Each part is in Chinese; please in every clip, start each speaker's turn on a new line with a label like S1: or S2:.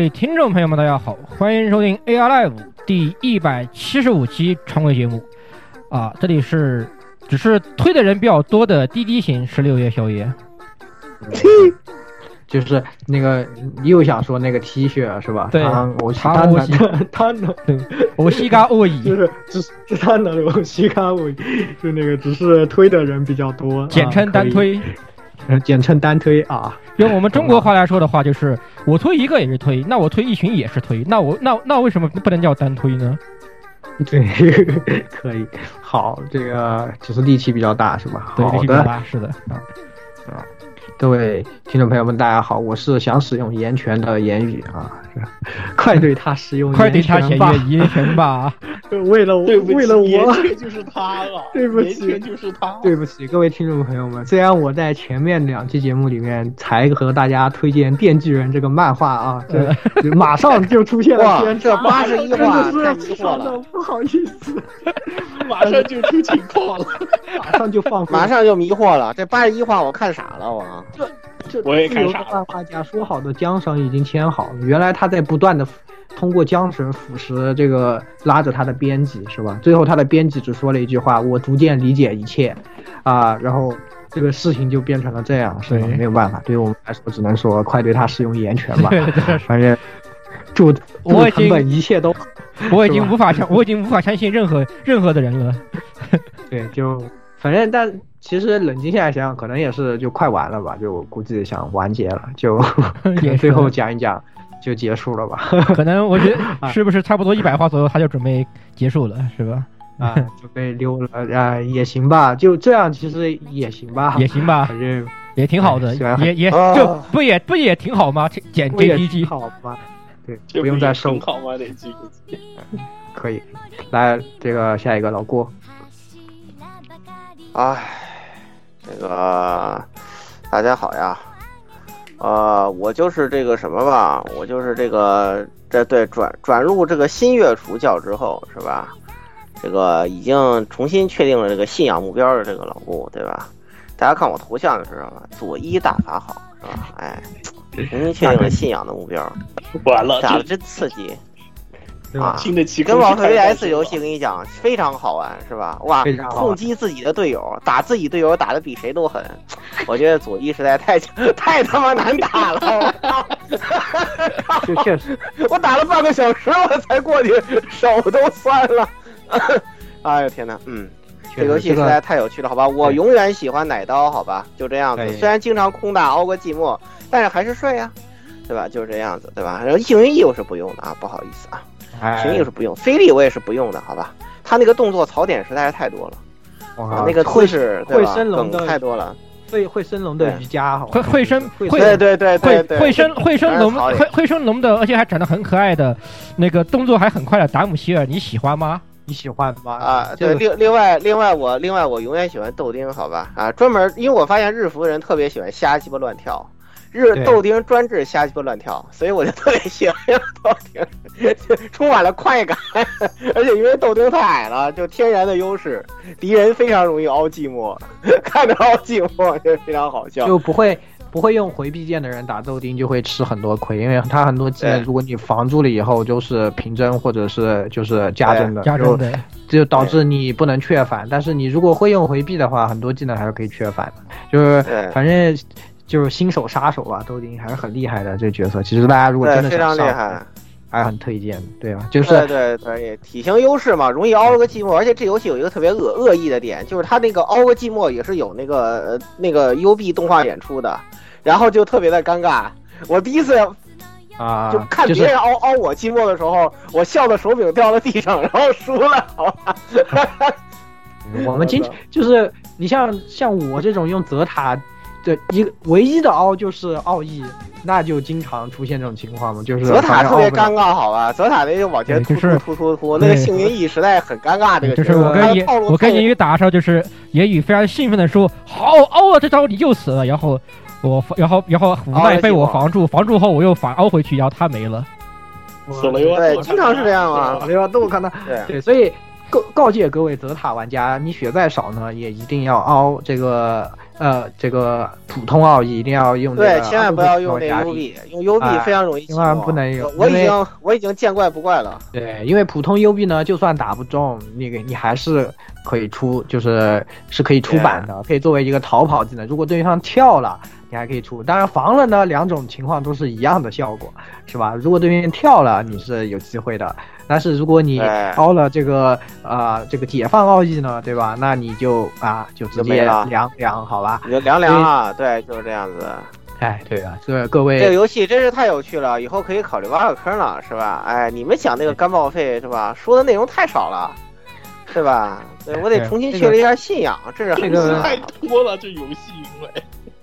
S1: 位听众朋友们，大家好，欢迎收听 AR Live 第一百七十五期常规节目。啊，这里是只是推的人比较多的滴滴型十六夜宵夜。
S2: 就是那个你又想说那个 T 恤是吧？
S1: 对
S2: 他我
S1: 他我西
S2: 他的
S1: 我西嘎沃伊，
S2: 就是只是是他的我西嘎我，就那个只是推的人比较多，
S1: 简称单推。
S2: 简称单推啊。
S1: 用我们中国话来说的话，就是我推一个也是推，那我推一群也是推，那我那那为什么不能叫单推呢？
S2: 对，可以。好，这个只是力气比较大是吧？
S1: 对，
S2: 好
S1: 力气比较
S2: 的，
S1: 大，是的。
S2: 啊，各位听众朋友们，大家好，我是想使用言权的言语啊，是 快对他使用
S1: 快对他
S2: 言权吧
S1: 写月言权吧！
S2: 为了我
S3: 对，
S2: 为了
S3: 岩
S2: 我，
S3: 泉就是他了，
S2: 对不起
S3: 就是他。
S2: 对不起，各位听众朋友们，虽然我在前面两期节目里面才和大家推荐《电锯人》这个漫画啊，这这马上就出现了，偏差，
S4: 这八十一
S2: 真
S4: 话
S2: 的
S4: 太迷惑
S2: 是非常的
S4: 了，
S2: 不好意思，
S3: 马上就出情况了。
S2: 马上就放
S4: 马上就迷惑了。这八十一话我看傻了，我
S2: 这这
S3: 我也
S2: 自由的
S3: 看傻了
S2: 漫画家说好的缰绳已经牵好了，原来他在不断的通过缰绳腐蚀这个拉着他的编辑是吧？最后他的编辑只说了一句话：“我逐渐理解一切。”啊，然后这个事情就变成了这样，是吧？没有办法，对于我们来说，只能说快对他使用言权吧。反正祝
S1: 我已经
S2: 本一切都
S1: 我已经无法相，我已经无法相信任何任何的人了。
S2: 对，就反正但其实冷静下来想想，可能也是就快完了吧，就估计想完结了，就
S1: 也
S2: 最后讲一讲就结束了吧。
S1: 可能我觉
S2: 啊
S1: 得是不是差不多一百话左右他就准备结束了，是吧？
S2: 啊，就被溜了啊，也行吧，就这样其实也行吧，
S1: 也行吧，
S2: 反正
S1: 也挺好的，也也
S4: 啊
S1: 就不也不也挺好吗？减
S2: 不也挺
S1: JPG
S2: 好吗，对，
S3: 这
S2: 不用再收，
S3: 好吗？得记不记？
S2: 可以。来，这个下一个老郭，
S4: 哎，这个大家好呀，呃，我就是这个什么吧，我就是这个这对转转入这个新月厨教之后是吧？这个已经重新确定了这个信仰目标的这个老顾对吧？大家看我头像就知道了，左一大法好是吧？哎，重新确定了信仰的目标，
S3: 完了，
S4: 打的真刺激
S2: 对吧
S4: 啊！
S3: 新的期
S4: 跟网飞 VS 游戏跟你讲非常好玩，是吧？哇痛击自己的队友，打自己队友打的比谁都狠。我觉得佐伊实在太太他妈难打了，
S2: 确实，
S4: 我打了半个小时我才过去，手都酸了。哎呦天哪，嗯，这游戏实在太有趣了，好吧？我永远喜欢奶刀，好吧？就这样子。虽然经常空大熬个寂寞，但是还是帅呀，对吧？就是这样子，对吧？然后幸运翼我是不用的啊，不好意思啊。
S2: 哎
S4: 行，翼是不用，菲利我也是不用的，好吧？他那个动作槽点实在是太多了，啊
S2: 哇，
S4: 那个姿势
S2: 会升龙的
S4: 太多了，
S2: 会会升龙的瑜伽，好
S1: 会会升
S2: 会
S1: 会
S4: 对对对对
S1: 会，会升会升龙会会升龙的，而且还长得很可爱的，那个动作还很快的达姆希尔，你喜欢吗？
S2: 你喜欢吗？
S4: 啊，对，另另外另外我另外我永远喜欢豆丁，好吧？啊，专门因为我发现日服的人特别喜欢瞎鸡巴乱跳，
S2: 对
S4: 日豆丁专治瞎鸡巴乱跳，所以我就特别喜欢豆丁，充满了快感，而且因为豆丁太矮了，就天然的优势，敌人非常容易凹寂寞，看着凹寂寞就非常好笑。
S2: 就不会不会用回避键的人打豆丁就会吃很多亏，因为他很多技能如果你防住了以后就是平帧或者是就是加帧的，就
S1: 加针的，
S2: 就导致你不能确反。但是你如果会用回避的话，很多技能还是可以确反的。就是反正就是新手杀手吧，豆丁还是很厉害的这个角色。其实大家如果真
S4: 的，非常厉害。
S2: 还是很推荐的，对吧？就是
S4: 对对对，体型优势嘛，容易凹个寂寞，而且这游戏有一个特别恶恶意的点，就是它那个凹个寂寞也是有那个呃那个 UB 动画演出的，然后就特别的尴尬。我第一次
S2: 啊，
S4: 就看别人凹凹我寂寞的时候，我笑的手柄掉到地上，然后输了，好吧？
S2: 我们经 就是你像像我这种用泽塔的一个唯一的凹就是奥义，那就经常出现这种情况嘛，就是
S4: 泽塔特别尴尬，好吧？泽塔那就往前突突突突突，那个幸运翼实在很尴尬，这个
S1: 就是我跟我跟
S4: 太
S1: 言语打的时候，就是言语非常兴奋的说：“好凹啊，这招你又死了。”然后我然后然后无奈被我防住，防住后我又反凹回去，然后他没了。
S3: 死了又
S4: 对，经常是这样啊。
S2: 没有都看到。
S4: 对
S2: 对，所以告告诫各位泽塔玩家，你血再少呢，也一定要凹这个呃这个普通奥义，一定要用这
S4: 对，
S2: 个
S4: 千万不要用那
S2: 加
S4: UB，用 UB
S2: 哎
S4: 非常容易
S2: 千万不能用
S4: 我已经我已经见怪不怪了。
S2: 对，因为普通 UB 呢，就算打不中，那个你还是可以出，就是是可以出版的，可以作为一个逃跑技能。如果对方跳了，你还可以出。当然防了呢，两种情况都是一样的效果，是吧？如果对面跳了，你是有机会的。但是如果你
S4: 对
S2: 凹了这个呃这个解放奥义呢，对吧？那你就啊就直接凉凉，好吧？
S4: 你就凉凉啊，对，就是这样子。
S2: 哎，对啊，这各位
S4: 这个游戏真是太有趣了，以后可以考虑挖个坑了，是吧？哎，你们讲那个干报废是吧？说的内容太少了，是吧？对我得重新确立一下信仰，这是
S3: 太多了，这游戏因为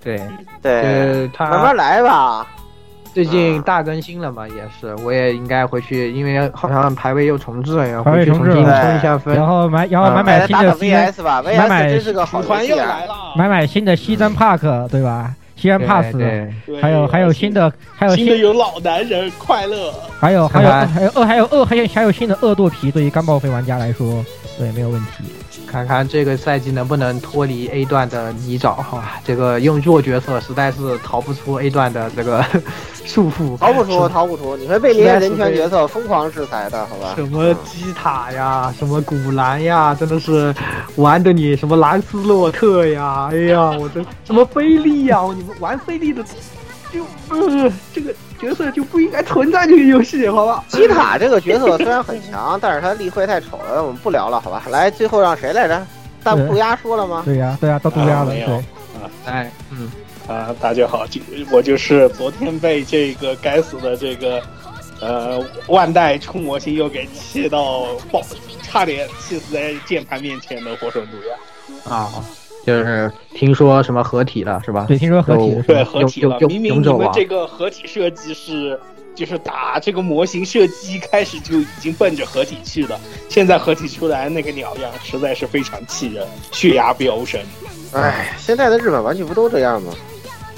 S2: 对
S4: 对，慢慢来吧。
S2: 最近
S4: 嗯
S2: 大更新了嘛，也是，我也应该回去，因为好像排位又重置了，要
S1: 排
S2: 回去重
S1: 位重置了
S2: 新冲一下分。
S1: 然后买然后
S2: 嗯
S1: 买买新的西安
S4: VS 吧
S1: 买买
S4: ，VS 真是个好
S3: 组团又来。了，
S1: 买买新的西山 Park 对吧？西安
S2: 对
S1: Pass，还有还有新的还有新
S3: 新的有老男人快乐，
S1: 还有还有还有恶还有恶还有还有新的恶堕皮，对于干报废玩家来说，对没有问题。
S2: 看看这个赛季能不能脱离 A 段的泥沼，好吧？这个用弱角色实在是逃不出 A 段的这个 束缚，
S4: 逃不出，逃不出，你会被这些人权角色疯狂制裁的，好吧？
S2: 什么基塔呀，什么古兰呀，真的是玩的你什么兰斯洛特呀，哎呀，我的什么菲利呀，你们玩菲利的就呃这个角色就不应该存在这个游戏，好吧？
S4: 吉塔这个角色虽然很强，但是他立绘太丑了，我们不聊了，好吧？来，最后让谁来着？大
S1: 对
S4: 杜鸦说了吗？
S1: 对呀对呀，到杜鸦了，
S3: 没有
S1: 啊，
S2: 哎，嗯，
S3: 啊，大家好，就我就是昨天被这个该死的这个呃万代出模型又给气到爆，差点气死在键盘面前的火神毒鸦。
S2: 啊，就是听说什么合体了是吧？
S1: 对，听说合体了
S3: 对，合体了。明明你们这个合体设计是，就是打这个模型设计一开始就已经奔着合体去的，现在合体出来那个鸟样，实在是非常气人，血压飙升。
S4: 哎，现在的日本玩具不都这样吗？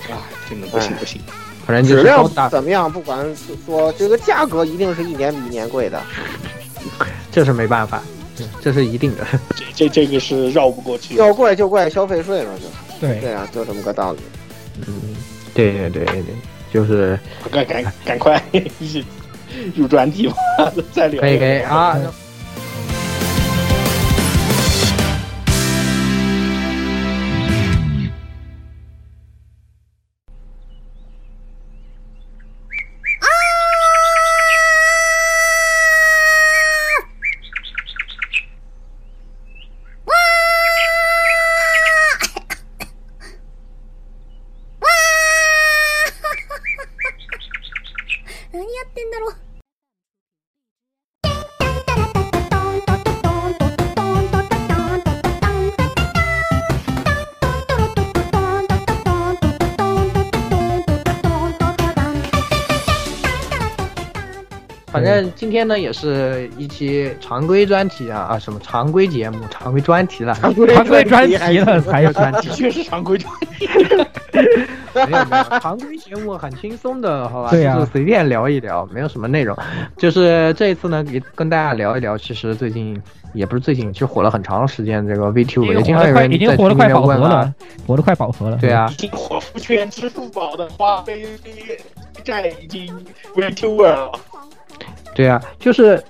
S3: 啊，真的不行不行。
S2: 反正就是
S4: 质量怎么样？不管说这个价格一定是一年比一年贵的。
S2: 这是没办法，这是一定的。
S3: 这这这个是绕不过去。
S4: 要怪就怪消费税嘛，就
S1: 对，
S4: 对啊，就这么个道理。
S2: 嗯，对对对对，就是
S3: 赶赶赶快 入专题吧，再聊。
S2: 可以可以啊。今天呢也是一期常规专题啊啊什么常规节目常规专题了，
S4: 常规
S1: 常规专
S4: 题
S1: 了才有专
S3: 的
S1: 题。
S3: 确是常规专题。
S2: 对没有没有，常规节目很轻松的，好吧？
S1: 对呀
S2: 就是随便聊一聊，没有什么内容。就是这一次呢，给跟大家聊一聊，其实最近也不是最近，其实火了很长时间这个 VTuber，也
S1: 已经快，已经
S2: 在群里
S1: 火得快
S2: 面问啊
S1: 饱和了，，火得快饱和了。
S2: 对啊，
S3: 已经火福圈支付宝的花呗债已经 VTuber 了。
S2: 对啊，就是，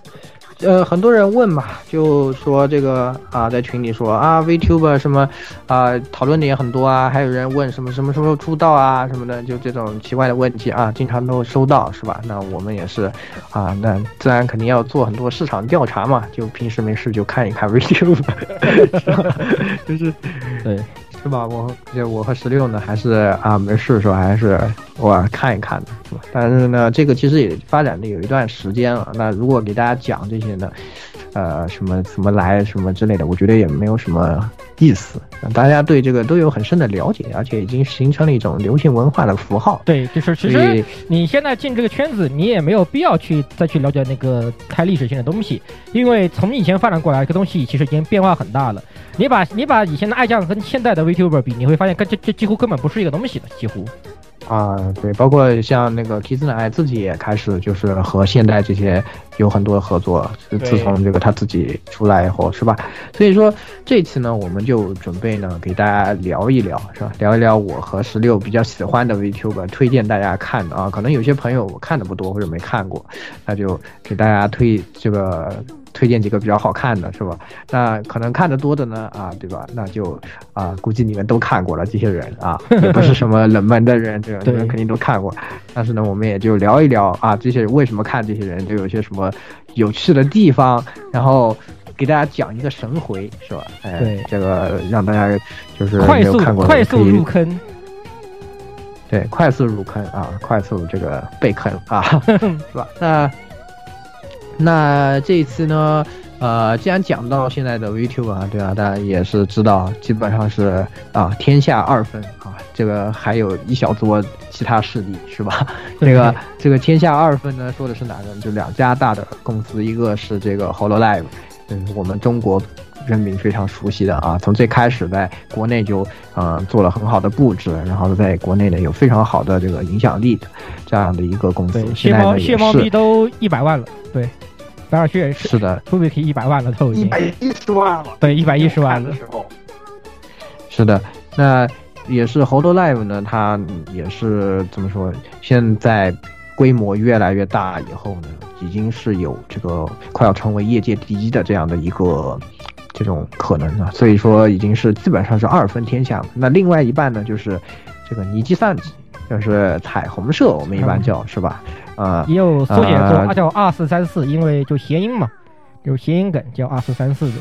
S2: 呃，很多人问嘛，就说这个啊，在群里说啊，VTuber 什么啊，讨论的也很多啊，还有人问什么什么时候出道啊什么的，就这种奇怪的问题啊，经常都收到，是吧？那我们也是啊，那自然肯定要做很多市场调查嘛，就平时没事就看一看 VTuber，是吧？就是
S1: 对，
S2: 是吧？我就我和十六呢，还是啊没事的时候还是偶尔看一看的，是吧？但是呢，这个其实也发展的有一段时间了。那如果给大家讲这些呢，呃，什么什么来什么之类的，我觉得也没有什么意思。大家对这个都有很深的了解，而且已经形成了一种流行文化的符号。
S1: 对，就是其实你现在进这个圈子，你也没有必要去再去了解那个太历史性的东西，因为从以前发展过来，这个东西其实已经变化很大了。你把你把以前的爱将跟现在的 VTuber 比，你会发现跟这这几乎根本不是一个东西的，几乎。
S2: 啊，对，包括像那个 Kiss 奶自己也开始就是和现代这些有很多合作，自从这个他自己出来以后，是吧？所以说这次呢，我们就准备呢给大家聊一聊，是吧？聊一聊我和十六比较喜欢的 VTuber，推荐大家看的啊。可能有些朋友我看的不多或者没看过，那就给大家推这个。推荐几个比较好看的，是吧？那可能看的多的呢，啊，对吧？那就啊，估计你们都看过了，这些人啊，也不是什么冷门的人，这个你
S1: 对
S2: 们肯定都看过。但是呢，我们也就聊一聊啊，这些人为什么看这些人，都有些什么有趣的地方，然后给大家讲一个神回，是吧？哎，
S1: 对
S2: 这个让大家就是
S1: 快速
S2: 看过
S1: 快速入坑，
S2: 对，快速入坑啊，快速这个被坑啊，是吧？那那这一次呢，呃，既然讲到现在的 VTuber 啊，对啊，大家也是知道，基本上是啊，天下二分啊，这个还有一小撮其他势力，是吧？这个这个天下二分呢，说的是哪个？就两家大的公司，一个是这个 Hololive，嗯，我们中国人民非常熟悉的啊，从最开始在国内就呃做了很好的布置，然后在国内呢有非常好的这个影响力的这样的一个公司
S1: 对，，
S2: 现在呢也
S1: 谢猫谢猫咪
S2: 是
S1: 都一百万了，对，白尔血是
S2: 是的
S1: b i k 一百万了都已经，
S3: 一百一十万了，
S1: 对，一百一十万
S3: 的，时候，
S2: 是的，那也是 Hold Live 呢，它也是怎么说？现在规模越来越大以后呢，已经是有这个快要成为业界第一的这样的一个这种可能了。所以说，已经是基本上是二分天下了。那另外一半呢，就是这个尼基散吉，就是彩虹社，我们一般叫、是吧？啊、
S1: 也有缩写
S2: 呃
S1: 做叫二四三四，因为就谐音嘛，有谐音梗叫二四三四的。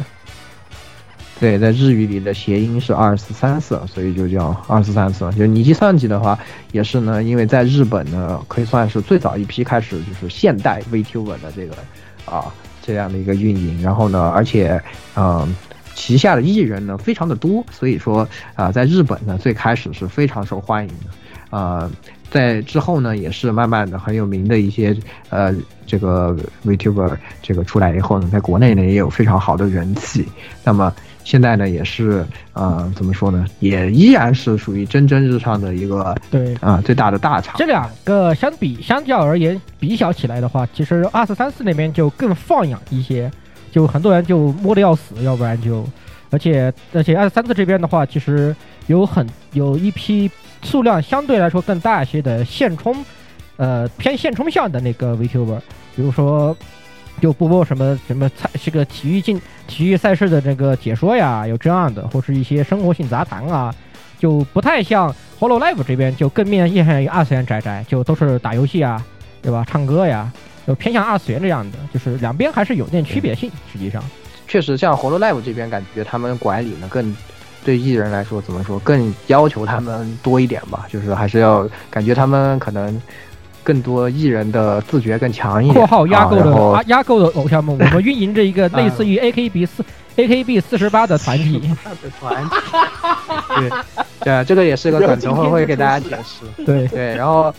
S2: 对，在日语里的谐音是二四三四，所以就叫二四三四。就是尼基散吉的话，也是呢，因为在日本呢，可以算是最早一批开始就是现代 VTuber 的这个啊这样的一个运营。然后呢，而且嗯、旗下的艺人呢非常的多，所以说啊、在日本呢最开始是非常受欢迎的。啊，在之后呢，也是慢慢的很有名的一些呃这个 VTuber 这个出来以后呢，在国内呢也有非常好的人气。那么现在呢，也是呃怎么说呢，也依然是属于蒸蒸日上的一个
S1: 对，
S2: 啊、最大的大厂
S1: 这。两个相比相较而言比较起来的话，其实二四三四那边就更放养一些，就很多人就摸得要死，要不然就，而且而且二四三四这边的话，其实有很有一批数量相对来说更大一些的现充，呃偏现充向的那个 VTuber，比如说。就播播什么什么赛这个体育竞体育赛事的这个解说呀，有这样的，或是一些生活性杂谈啊，就不太像 Hololive 这边就更面向于二次元宅宅，就都是打游戏啊，对吧？唱歌呀，就偏向二次元这样的，就是两边还是有点区别性。实际上，
S2: 确实，像 Hololive 这边，感觉他们管理呢更对艺人来说怎么说，更要求他们多一点吧，就是还是要感觉他们可能更多艺人的自觉更强一点。
S1: 括号压购的压购的偶像们，我们运营着一个类似于 AKB 四 AKB 四十八的团体。
S2: 的团体，对，对，这个也是个梗，等会会给大家解释。
S1: 对，
S2: 对，然后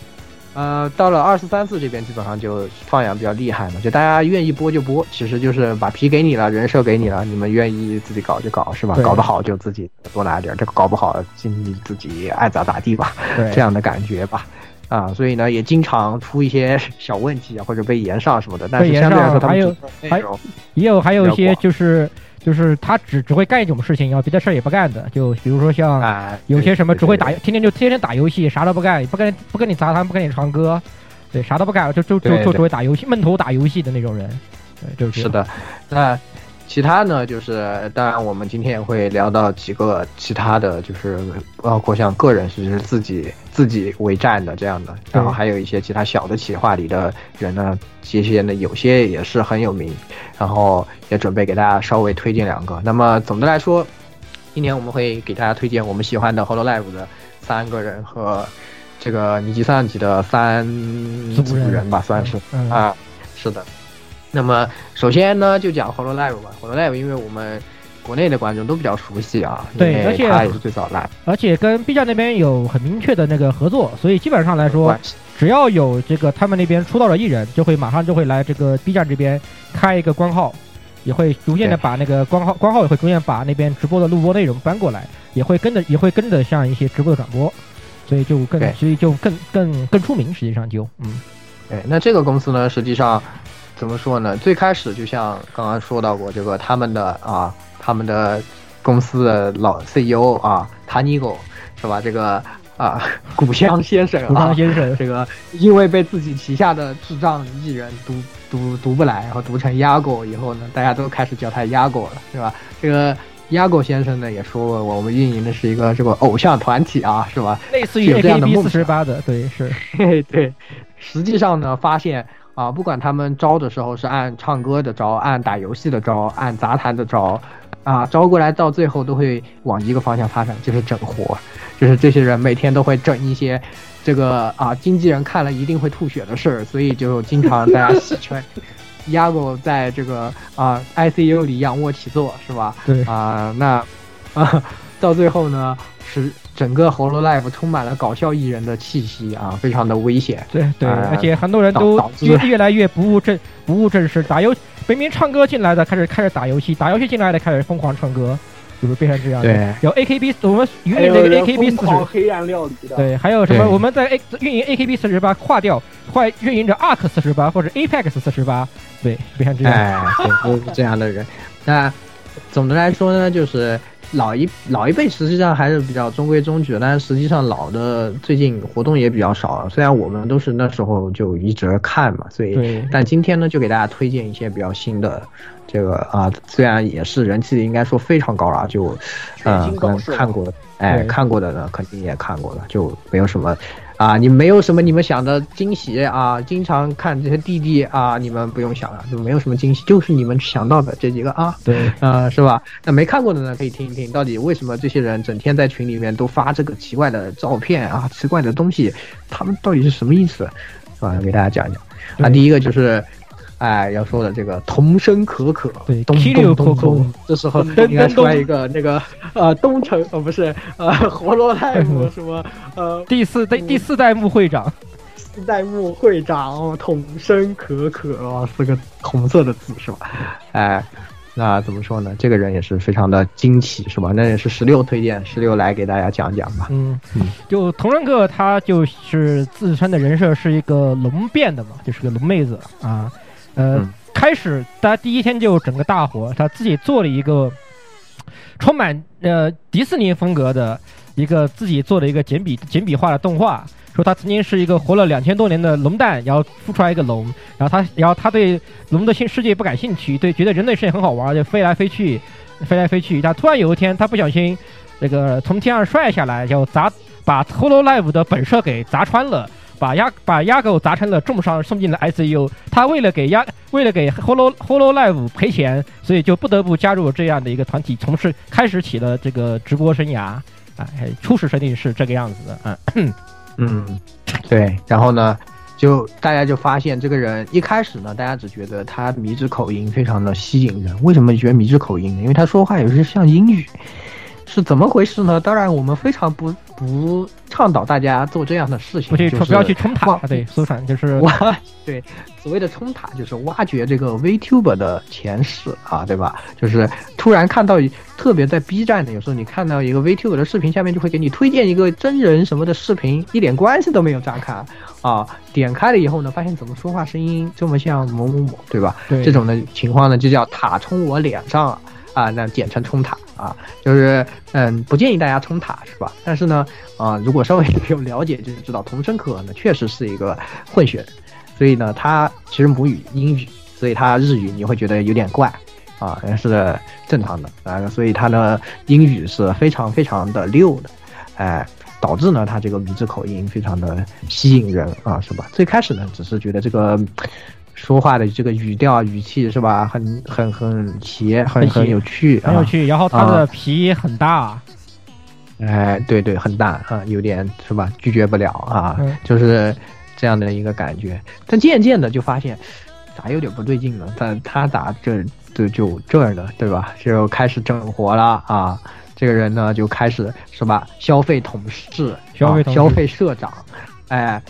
S2: 呃，到了二四三四这边基本上就放养比较厉害嘛，就大家愿意播就播，其实就是把皮给你了，人设给你了，你们愿意自己搞就搞，是吧？搞得好就自己多拿点儿，这个搞不好你自己爱咋咋地吧，这样的感觉吧。啊，所以呢，也经常出一些小问题啊，或者被延上什么的。但是相对来说，
S1: 上还有
S2: 他们制作内容
S1: 也有还有一些就是就是他只只会干一种事情，然后别的事儿也不干的，就比如说像
S2: 啊，
S1: 有些什么只会打，
S2: 对
S1: 天天就天天打游戏，啥都不干，不跟不跟你杂谈，不跟你唱歌，对，啥都不干，就就就就只会打游戏，闷头打游戏的那种人，对，就是
S2: 是的，那其他呢，就是当然我们今天也会聊到几个其他的，就是包括像个人其实自己自己为战的这样的，然后还有一些其他小的企划里的人呢，这些呢有些也是很有名，然后也准备给大家稍微推荐两个。那么总的来说，今年我们会给大家推荐我们喜欢的 Hololive 的三个人和这个尼基桑吉的三组
S1: 人
S2: 人吧，算是。
S1: 嗯
S2: 啊，是的。那么首先呢，就讲 Hololive 吧。Hololive，因为我们国内的观众都比较熟悉啊，
S1: 对而且
S2: 他也是最早来。
S1: 而且跟 B 站那边有很明确的那个合作，所以基本上来说只要有这个他们那边出道的艺人，就会马上就会来这个 B 站这边开一个官号，也会逐渐的把那个官号官号也会逐渐把那边直播的录播内容搬过来，也会跟着也会跟着像一些直播的转播，所以就更所以就更更更出名，实际上就。嗯。
S2: 对，那这个公司呢，实际上怎么说呢？最开始就像刚刚说到过，这个他们的啊，他们的公司的老 CEO 啊，塔尼狗是吧？这个啊，古香先生
S1: 古香，先生
S2: 这个因为被自己旗下的智障艺人读读读不来，然后读成鸭狗以后呢，大家都开始叫他鸭狗了，是吧？这个鸭狗先生呢也说过，我们运营的是一个这个偶像团体啊，是吧？
S1: 类似于
S2: 有这样的
S1: AKB
S2: 梦想
S1: 四十八的，对是，
S2: 嘿，对，实际上呢，发现啊，不管他们招的时候是按唱歌的招，按打游戏的招，按杂谈的招，啊，招过来到最后都会往一个方向发展，就是整活，就是这些人每天都会整一些这个啊经纪人看了一定会吐血的事儿，所以就经常大家戏称。鸭狗 在这个啊 ICU 里仰卧起坐是吧？
S1: 对
S2: 啊，那啊 到最后呢，是整个 Holo Life 充满了搞笑艺人的气息啊，非常的危险。
S1: 对对，
S2: 呃
S1: 而且很多人都越越来越不务正不务正事，打游明明唱歌进来的开始开始打游戏，打游戏进来的开始疯狂唱歌，就是变成这样的。
S2: 对
S1: 有 AKB 我们运营那个 AKB
S3: 疯
S1: 四十，
S3: 狂黑暗料理的，
S1: 对，还有什么我们在 A 运营 AKB 四十八划掉，换运营着 ARK 四十八或者 Apex 四十八，对，变成这样。
S2: 哎，对，都是这样的人。那总的来说呢，就是老一老一辈实际上还是比较中规中矩的，但是实际上老的最近活动也比较少。虽然我们都是那时候就一直看嘛，所以但今天呢，就给大家推荐一些比较新的。这个啊，虽然也是人气应该说非常高了，就，
S3: 全
S2: 嗯，可能
S3: 新搞事
S2: 看过的，哎，看过的呢，肯定也看过了，就没有什么，啊，你没有什么你们想的惊喜啊，经常看这些弟弟啊，你们不用想了，就没有什么惊喜，就是你们想到的这几个啊，
S1: 对，
S2: 呃，是吧？那没看过的呢，可以听一听，到底为什么这些人整天在群里面都发这个奇怪的照片啊，奇怪的东西，他们到底是什么意思？是吧？给大家讲一讲。啊，第一个就是。哎，要说的这个童声可可，
S1: 对
S2: 咚咚咚咚，这时候
S1: 噔
S2: 应该出来一个那个呃东城呃不是呃活络赖姆 什么呃
S1: 第四代第四代目会长，
S2: 四代目会长哦童声可可哦，四个红色的字是吧？哎，那怎么说呢？这个人也是非常的惊奇是吧？那也是十六推荐，十六来给大家讲讲吧。
S1: 嗯
S2: 嗯，
S1: 就同人哥他就是自称的人设是一个龙变的嘛，就是个龙妹子啊，呃，
S2: 嗯。
S1: 开始他第一天就整个大火，他自己做了一个充满呃迪士尼风格的一个自己做的一个简笔简笔画的动画，说他曾经是一个活了两千多年的龙蛋，然后孵出来一个龙，然后他然后他对龙的新世界不感兴趣，对觉得人类世界很好玩，就飞来飞去，飞来飞去，但突然有一天他不小心这个从天上摔下来，就砸把 Hololive 的本社给砸穿了。把鸭把鸭狗砸成了重伤，送进了 ICU。他为了给鸭为了给 Holo Hololive 赔钱，所以就不得不加入这样的一个团体，从事开始起了这个直播生涯。啊，初始设定是这个样子的，嗯，
S2: 嗯，对。然后呢，就大家就发现这个人一开始呢，大家只觉得他迷之口音非常的吸引人。为什么觉得迷之口音呢？因为他说话有些像英语。是怎么回事呢？当然，我们非常不不倡导大家做这样的事情，
S1: 不去
S2: 就是
S1: 不要去冲塔
S2: 挖，
S1: 对，苏产就是
S2: 挖 对所谓的冲塔，就是挖掘这个 VTuber 的前世啊，对吧？就是突然看到，特别在 B 站的，有时候你看到一个 VTuber 的视频，下面就会给你推荐一个真人什么的视频，一点关系都没有，乍看啊，点开了以后呢，发现怎么说话声音这么像某某某，对吧？
S1: 对
S2: 这种的情况呢，就叫塔冲我脸上啊，那简称冲塔啊，就是嗯，不建议大家冲塔是吧？但是呢，啊，如果稍微 有了解，就知道童声可呢确实是一个混血，所以呢，他其实母语英语，所以他日语你会觉得有点怪啊，那是正常的啊，所以他呢英语是非常非常的溜的，哎。导致呢，他这个名字口音非常的吸引人啊，是吧？最开始呢，只是觉得这个说话的这个语调、语气是吧，很很很邪，很
S1: 很
S2: 有趣，啊。
S1: 很有趣，然后他的皮很大，
S2: 哎，对对，很大啊，有点是吧？拒绝不了啊，
S1: 嗯
S2: 就是这样的一个感觉。但渐渐的就发现，咋有点不对劲了？他他咋这这就这儿呢，对吧？就开始整活了啊！这个人呢，就开始是吧？消费同事，
S1: 消费
S2: 啊消费社长，哎。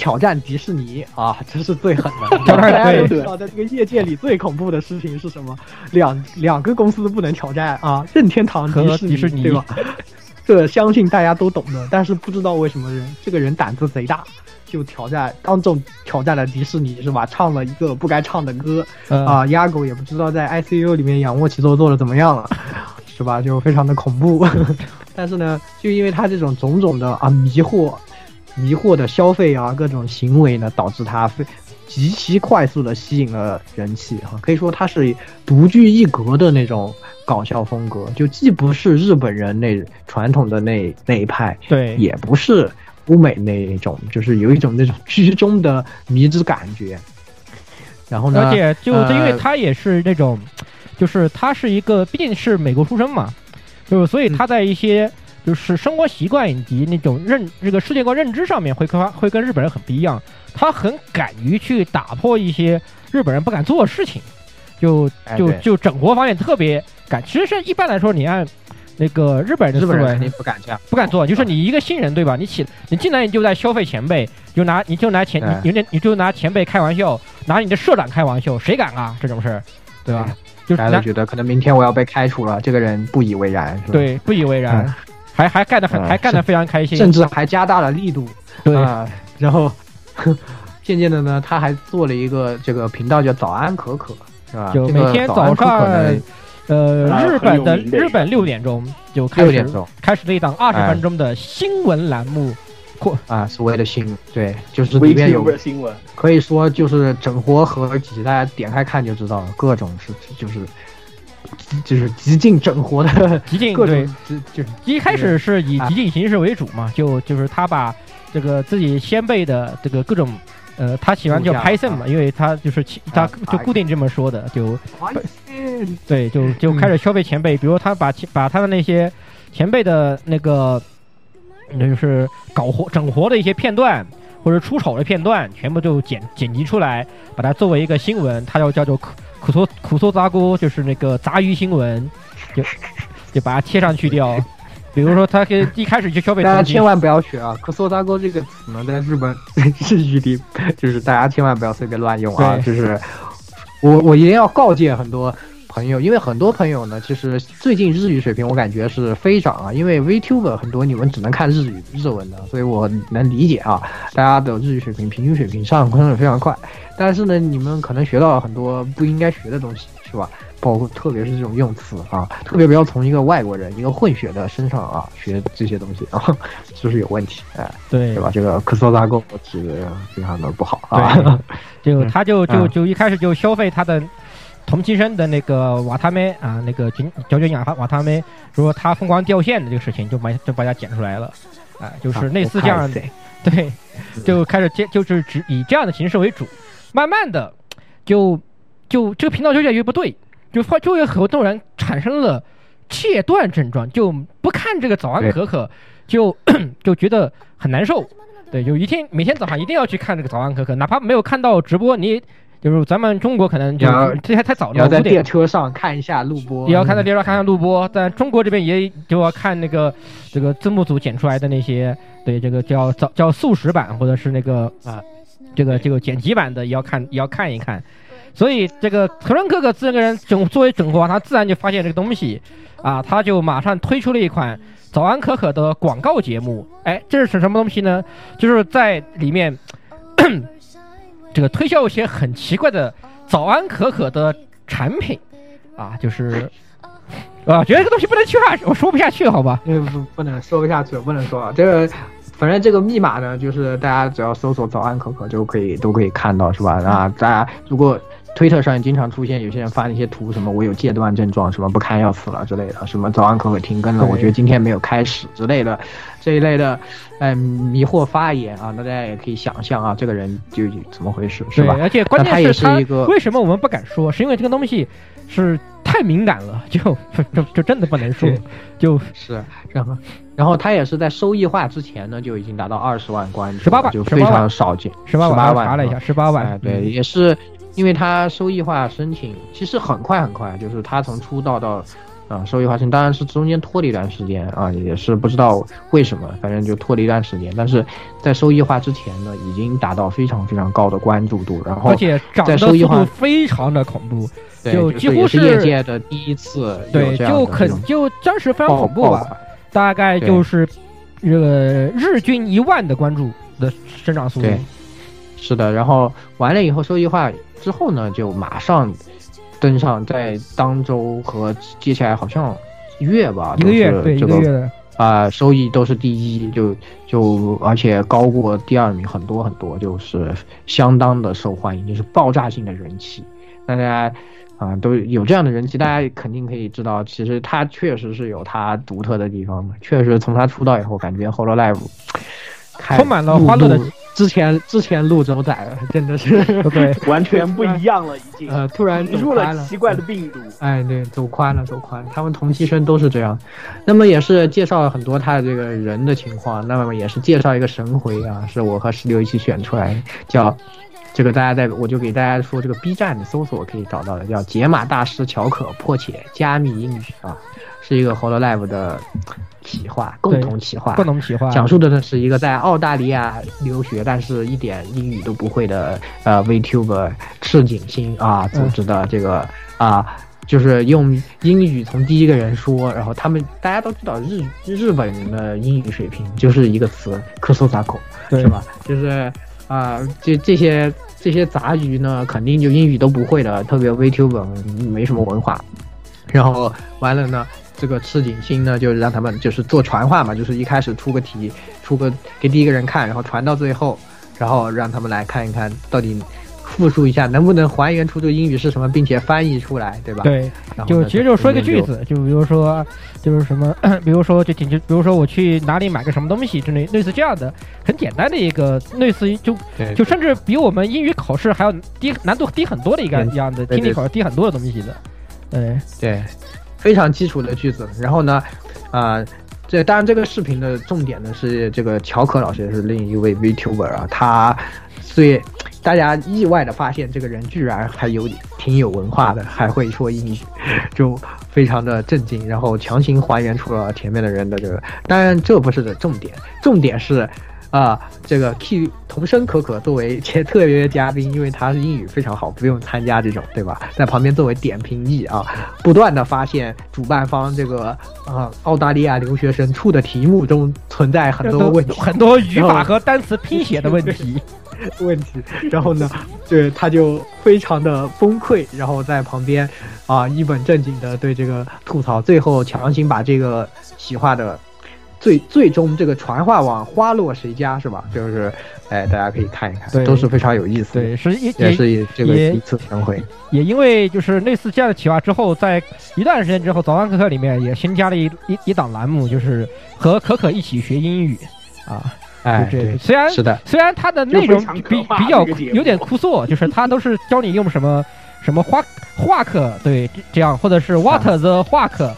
S2: 挑战迪士尼啊，这是最狠的。
S1: 挑战
S2: 大家都知道，在这个业界里最恐怖的事情是什么？两两个公司不能挑战啊，任天堂、
S1: 和
S2: 迪士
S1: 迪士尼
S2: 对吧？这相信大家都懂的，但是不知道为什么人这个人胆子贼大，就挑战当众挑战了迪士尼是吧？唱了一个不该唱的歌
S1: 呃
S2: 啊，鸭狗也不知道在 ICU 里面仰卧起坐做的怎么样了，是吧？就非常的恐怖。但是呢，就因为他这种种种的啊迷惑、迷惑的消费啊各种行为呢，导致他非极其快速的吸引了人气哈、可以说他是独具一格的那种搞笑风格，就既不是日本人那传统的那那一派，
S1: 对，
S2: 也不是欧美那一种，就是有一种那种居中的迷之感觉。然后呢，
S1: 而且就
S2: 呃
S1: 因为他也是那种，就是他是一个，毕竟是美国出生嘛，就是所以他在一些就是生活习惯以及那种认这个世界观认知上面会跟会跟日本人很不一样，他很敢于去打破一些日本人不敢做的事情，就就就整活方面特别敢。其实是一般来说，你按那个日本人的思维
S2: 日本人肯定不敢这样，
S1: 不敢做，就是你一个新人对吧？你起你进来你就在消费前辈，就拿你就拿前
S2: 哎
S1: 你你你就拿前辈开玩笑，拿你的社长开玩笑，谁敢啊这种事儿，对吧？就是拿
S2: 大家都觉得可能明天我要被开除了，这个人不以为然，是吧？
S1: 对不以为然
S2: 嗯，
S1: 还还干得很
S2: 嗯
S1: 还干得非常开心，
S2: 甚至还加大了力度。
S1: 对
S2: 啊，然后渐渐的呢，他还做了一个这个频道叫早安可可，是吧？
S1: 就每天
S2: 早
S1: 上呃
S3: 啊
S1: 日本的日本六点钟就开始
S2: 六点钟
S1: 开始了一档二十
S2: 哎
S1: 分钟的新闻栏目，或
S2: 啊，所谓的新对，就是里面有
S3: 新闻，
S2: 可以说就是整活合集，大家点开看就知道了，各种是就是就是极尽整活的
S1: 极尽
S2: 各
S1: 对。
S2: 种就是就是
S1: 一开始是以
S2: 啊。
S1: 极尽形式为主嘛，就就是他把这个自己先辈的这个各种。呃，他喜欢叫 Python 嘛，因为他就是他
S2: 啊
S1: 就固定这么说的，就
S2: 哎
S1: 对，就就开始消费前辈，比如他把前把他的那些前辈的那个，那就是搞活整活的一些片段或者出丑的片段，全部就剪剪辑出来，把它作为一个新闻，它要叫做苦搓苦搓杂锅，就是那个杂鱼新闻，就就把它贴上去掉。比如说，他跟一开始就消费
S2: 大家千万不要学啊！可搜杂锅这个词呢，在日本 日语里，就是大家千万不要随便乱用啊！就是我我一定要告诫很多朋友，因为很多朋友呢，其实最近日语水平我感觉是飞涨啊，因为 VTuber 很多你们只能看日语日文的，所以我能理解啊，大家的日语水平平均水平上升的非常快，但是呢，你们可能学到了很多不应该学的东西，是吧？包括特别是这种用词啊，特别不要从一个外国人、一个混血的身上啊学这些东西啊，就是有问题，哎，
S1: 对
S2: 对吧？这个科索拉沟是非常的不好啊。
S1: 对，就 他就就
S2: 嗯
S1: 就一开始就消费他的同期生的那个瓦塔妹啊，那个卷角卷雅瓦塔妹，说他疯狂掉线的这个事情，就把就把它剪出来了，啊，就是类似这样的，对，就开始接就是只以这样的形式为主，慢慢的就就这个频道就越来越不对，就发就有很多人产生了戒断症状，就不看这个早安可可，就就觉得很难受。对，有一天每天早上一定要去看这个早安可可，哪怕没有看到直播，你就是咱们中国可能就这还太早了，
S2: 要在
S1: 五点
S2: 列车上看一下录播，
S1: 也要看到列车看看录播，但中国这边也就要看那个这个字幕组剪出来的那些，对这个叫早叫速食版或者是那个啊这个这个剪辑版的也要看也要看一看。所以这个特伦克克这个人整作为整活王，他自然就发现这个东西啊，他就马上推出了一款早安可可的广告节目。哎，这是什么东西呢？就是在里面 这个推销一些很奇怪的早安可可的产品啊，就是 啊，觉得这个东西不能去啊，我说不下去，好吧？
S2: 呃不不能说不下去，不能说啊这个。反正这个密码呢，就是大家只要搜索“早安可可”就可以都可以看到，是吧？啊，大家如果推特上也经常出现有些人发那些图，什么我有戒断症状，什么不堪要死了之类的，什么早安可可停更了，我觉得今天没有开始之类的，这一类的，哎，迷惑发言啊，那大家也可以想象啊，这个人究竟怎么回事，是
S1: 对，
S2: 吧？
S1: 而且关键是他
S2: 是一个
S1: 为什么我们不敢说？是因为这个东西是太敏感了，就 就就真的不能说，就是
S2: 然后，然后他也是在收益化之前呢，就已经达到二十万关注
S1: 18
S2: 了，
S1: 万
S2: 就非常少见，
S1: 十八
S2: 18
S1: 万，
S2: 万
S1: 查了一下，十八
S2: 哎，
S1: 万，
S2: 对，
S1: 嗯
S2: 也是因为他收益化申请其实很快很快，就是他从出道到啊收益化申请，当然是中间拖了一段时间啊，也是不知道为什么，反正就拖了一段时间。但是在收益化之前呢，已经达到非常非常高的关注度，然后
S1: 而且涨的速
S2: 在收益化
S1: 度非常的恐怖，
S2: 对
S1: 就几乎
S2: 也是
S1: 是
S2: 业界的第一次
S1: 对，就
S2: 的这种
S1: 肯就当时非常恐怖吧，大概就是这个日均一万的关注的增长速度
S2: 对，是的，然后完了以后收益化之后呢，就马上登上在当周和接下来好像月吧，
S1: 一个月
S2: 这个
S1: 个月的，
S2: 啊、收益都是第一，就就而且高过第二名很多很多，就是相当的受欢迎，就是爆炸性的人气。大家啊、都有这样的人气，大家肯定可以知道，其实他确实是有他独特的地方的。确实从他出道以后，感觉 Hololive 开
S1: 充满了欢乐的
S2: 之前之前录周仔了，真的是
S1: 对，
S3: 完全不一样了，已经
S2: 呃突然
S3: 入
S2: 宽
S3: 了奇怪的病毒。
S2: 哎，对，走宽了，走宽。他们同期生都是这样。那么也是介绍了很多他的这个人的情况，那么也是介绍一个神回啊，是我和石榴一起选出来的，叫这个大家在我就给大家说这个 B 站的搜索可以找到的，叫解码大师乔可破解加密英语啊，是一个 Hololive 的企划，共同企划，
S1: 共同企划，
S2: 讲述的呢是一个在澳大利亚留学，但是一点英语都不会的呃 VTuber 赤井星啊组织的这个啊、就是用英语从第一个人说，然后他们大家都知道日日本人的英语水平就是一个词科索杂口。
S1: 对。
S2: 是吧？就是啊、这这些这些杂鱼呢，肯定就英语都不会的，特别 VTuber 没什么文化，然后完了呢，这个赤井星呢，就让他们就是做传话嘛，就是一开始出个题，出个给第一个人看，然后传到最后，然后让他们来看一看到底复述一下能不能还原出这个英语是什么，并且翻译出来，对吧？。
S1: 对，
S2: 然后
S1: 就其实就说一个句子，就比如说，就是什么，比如说就挺就比如说我去哪里买个什么东西之类类似这样的很简单的一个类似于就就甚至比我们英语考试还要低难度低很多的一个一样的听力考试低很多的东西的，对
S2: 对，非常基础的句子。然后呢，啊、这当然这个视频的重点呢是这个乔可老师是另一位 VTuber 啊，他最大家意外的发现这个人居然还有挺有文化的，还会说英语，就非常的震惊，然后强行还原出了前面的人的这个。当然这不是的重点，重点是。啊，这个 Q 童声可可作为前特约嘉宾，因为他是英语非常好，不用参加这种，对吧？在旁边作为点评役啊，不断的发现主办方这个啊澳大利亚留学生出的题目中存在很多问题，
S1: 很多语法和单词拼写的问题，
S2: 问题，然后呢，对他就非常的崩溃，然后在旁边啊一本正经的对这个吐槽，最后强行把这个企划的最最终这个传话网花落谁家是吧？就是哎，大家可以看一看
S1: 对，
S2: 都是非常有意思的，
S1: 对，是也
S2: 也
S1: 也
S2: 是这个
S1: 也
S2: 一次神回。
S1: 也因为就是类似这样的企划之后，在一段时间之后，早安可可里面也新加了一一一档栏目，就是和可可一起学英语啊。
S2: 哎，对，
S1: 虽然
S2: 是的，
S1: 虽然它的内容比比较有点枯燥，就是它都是教你用什么什么花画课，对这这样，或者是 what the 画课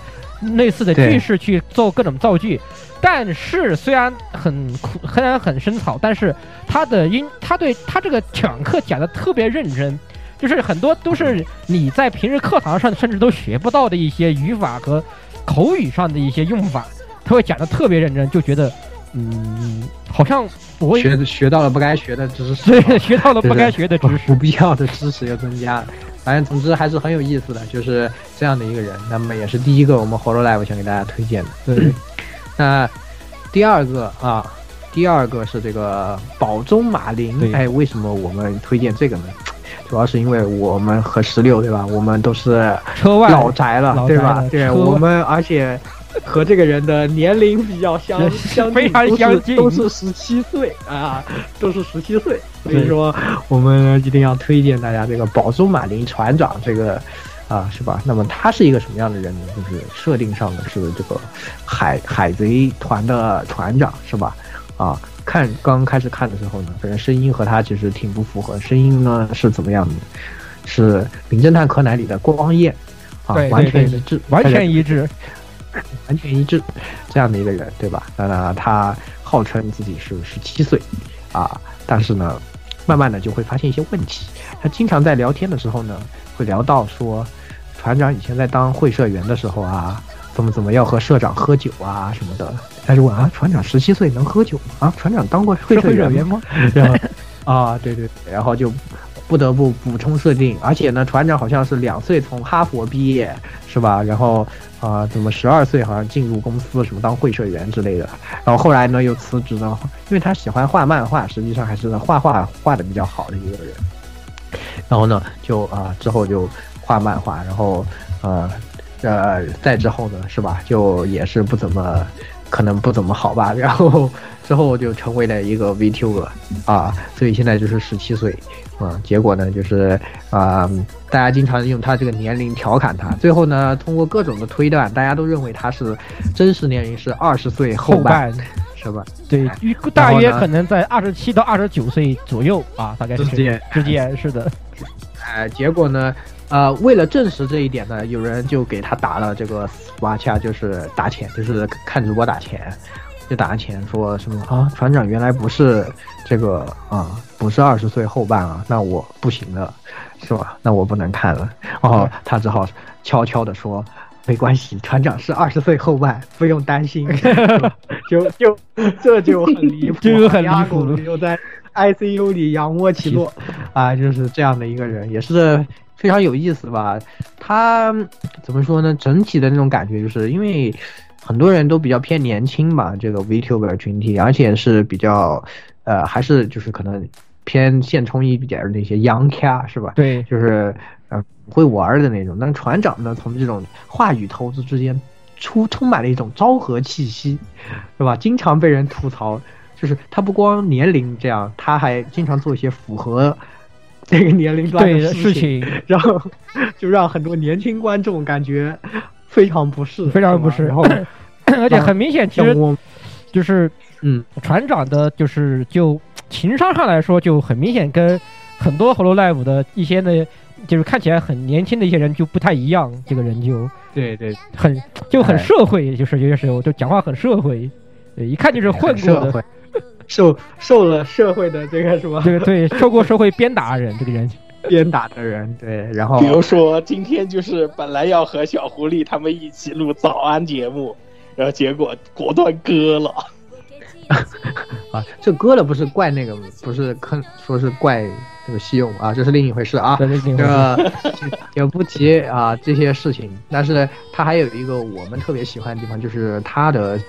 S1: 类似的句式去做各种造句。但是虽然很苦，虽然很深草，但是他的音，他对他这个讲课讲的特别认真，就是很多都是你在平时课堂上甚至都学不到的一些语法和口语上的一些用法，他会讲的特别认真，就觉得嗯，好像我会
S2: 学学到了不该学的知识，
S1: 对学到了不该学的知识
S2: 不。必要的知识又增加了。反正总之还是很有意思的，就是这样的一个人。那么也是第一个我们 Holo Live 想给大家推荐的。
S1: 对，
S2: 那第二个啊，第二个是这个宝中马林。哎，为什么我们推荐这个呢？主要是因为我们和十六对吧？我们都是
S1: 车外
S2: 老宅了，
S1: 老
S2: 对吧对我们，而且和这个人的年龄比较相 相
S1: 非常相近
S2: 都是十七岁啊，都是十七岁。所以说，我们一定要推荐大家这个宝珠马林船长这个。啊，是吧？那么他是一个什么样的人呢？就是设定上的是这个海海贼团的船长，是吧？啊，看刚开始看的时候呢，反正声音和他其实挺不符合。声音呢是怎么样的？是《名侦探柯南》里的光彦啊，完全一致，
S1: 完全一致。
S2: 完全一致这样的一个人，对吧？那呢，他号称自己是十七岁啊，但是呢，慢慢的就会发现一些问题。他经常在聊天的时候呢，会聊到说，船长以前在当会社员的时候啊，怎么怎么要和社长喝酒啊什么的。他就问啊，船长十七岁能喝酒吗？啊，船长当过会社员
S1: 员吗？
S2: 然后啊，对对，对然后就不得不补充设定，而且呢，船长好像是两岁从哈佛毕业，是吧？然后啊、怎么十二岁好像进入公司什么当会社员之类的，然后后来呢又辞职了，因为他喜欢画漫画，实际上还是画画画的比较好的一个人。然后呢，就啊、之后就画漫画，然后呃呃再之后呢，是吧？就也是不怎么，可能不怎么好吧。然后 之后就成为了一个 VTuber 啊，所以现在就是十七岁，啊，结果呢就是啊、大家经常用他这个年龄调侃他，最后呢通过各种的推断，大家都认为他是真实年龄是二十岁后
S1: 后
S2: 半，是吧？
S1: 对，大约可能在二十七到二十九岁左右啊，大概是
S2: 之间
S1: 之间是的，
S2: 哎，结果呢，呃，为了证实这一点呢，有人就给他打了这个瓦恰，就是打钱，就是看直播打钱，就打钱说什么啊，船长原来不是这个啊，不是二十岁后半啊，那我不行了，是吧？那我不能看了。然后他只好悄悄的说。没关系，船长是二十岁后半，不用担心。就就这就很离谱，
S1: 这个很离谱
S2: 又在 ICU 里仰卧起坐，啊，就是这样的一个人，也是非常有意思吧。他怎么说呢？整体的那种感觉，就是因为很多人都比较偏年轻嘛，这个 VTuber 群体，而且是比较呃，还是就是可能偏现充一点的那些洋咖是吧？
S1: 对，
S2: 就是呃会玩的那种。但是船长呢，从这种话语投资之间出充满了一种昭和气息，是吧？经常被人吐槽，就是他不光年龄这样，他还经常做一些符合 这个年龄段
S1: 对
S2: 的
S1: 事情
S2: 然后就让很多年轻观众感觉非常不适，
S1: 非常不适。
S2: 然后
S1: 而且很明显，其实
S2: 我
S1: 就是
S2: 嗯，
S1: 船长的，就是就情商上来说，就很明显跟很多 Holo Live 的一些呢，就是看起来很年轻的一些人就不太一样。这个人就
S2: 对对，
S1: 很就很
S2: 哎
S1: 社会，就是有些时候就讲话很社会，对，一看就是混过的，
S2: 社会。受受了社会的这个什么
S1: 这个对受过社会鞭打的人，这个人
S2: 鞭打的人，对，然后
S3: 比如说今天就是本来要和小狐狸他们一起录早安节目，然后结果果断割了。
S2: 啊，这割了不是怪那个，不是坑，说是怪这个西勇啊，这是另一回事啊。
S1: 这是另一回
S2: 个 也不提啊这些事情，但是他还有一个我们特别喜欢的地方，就是他的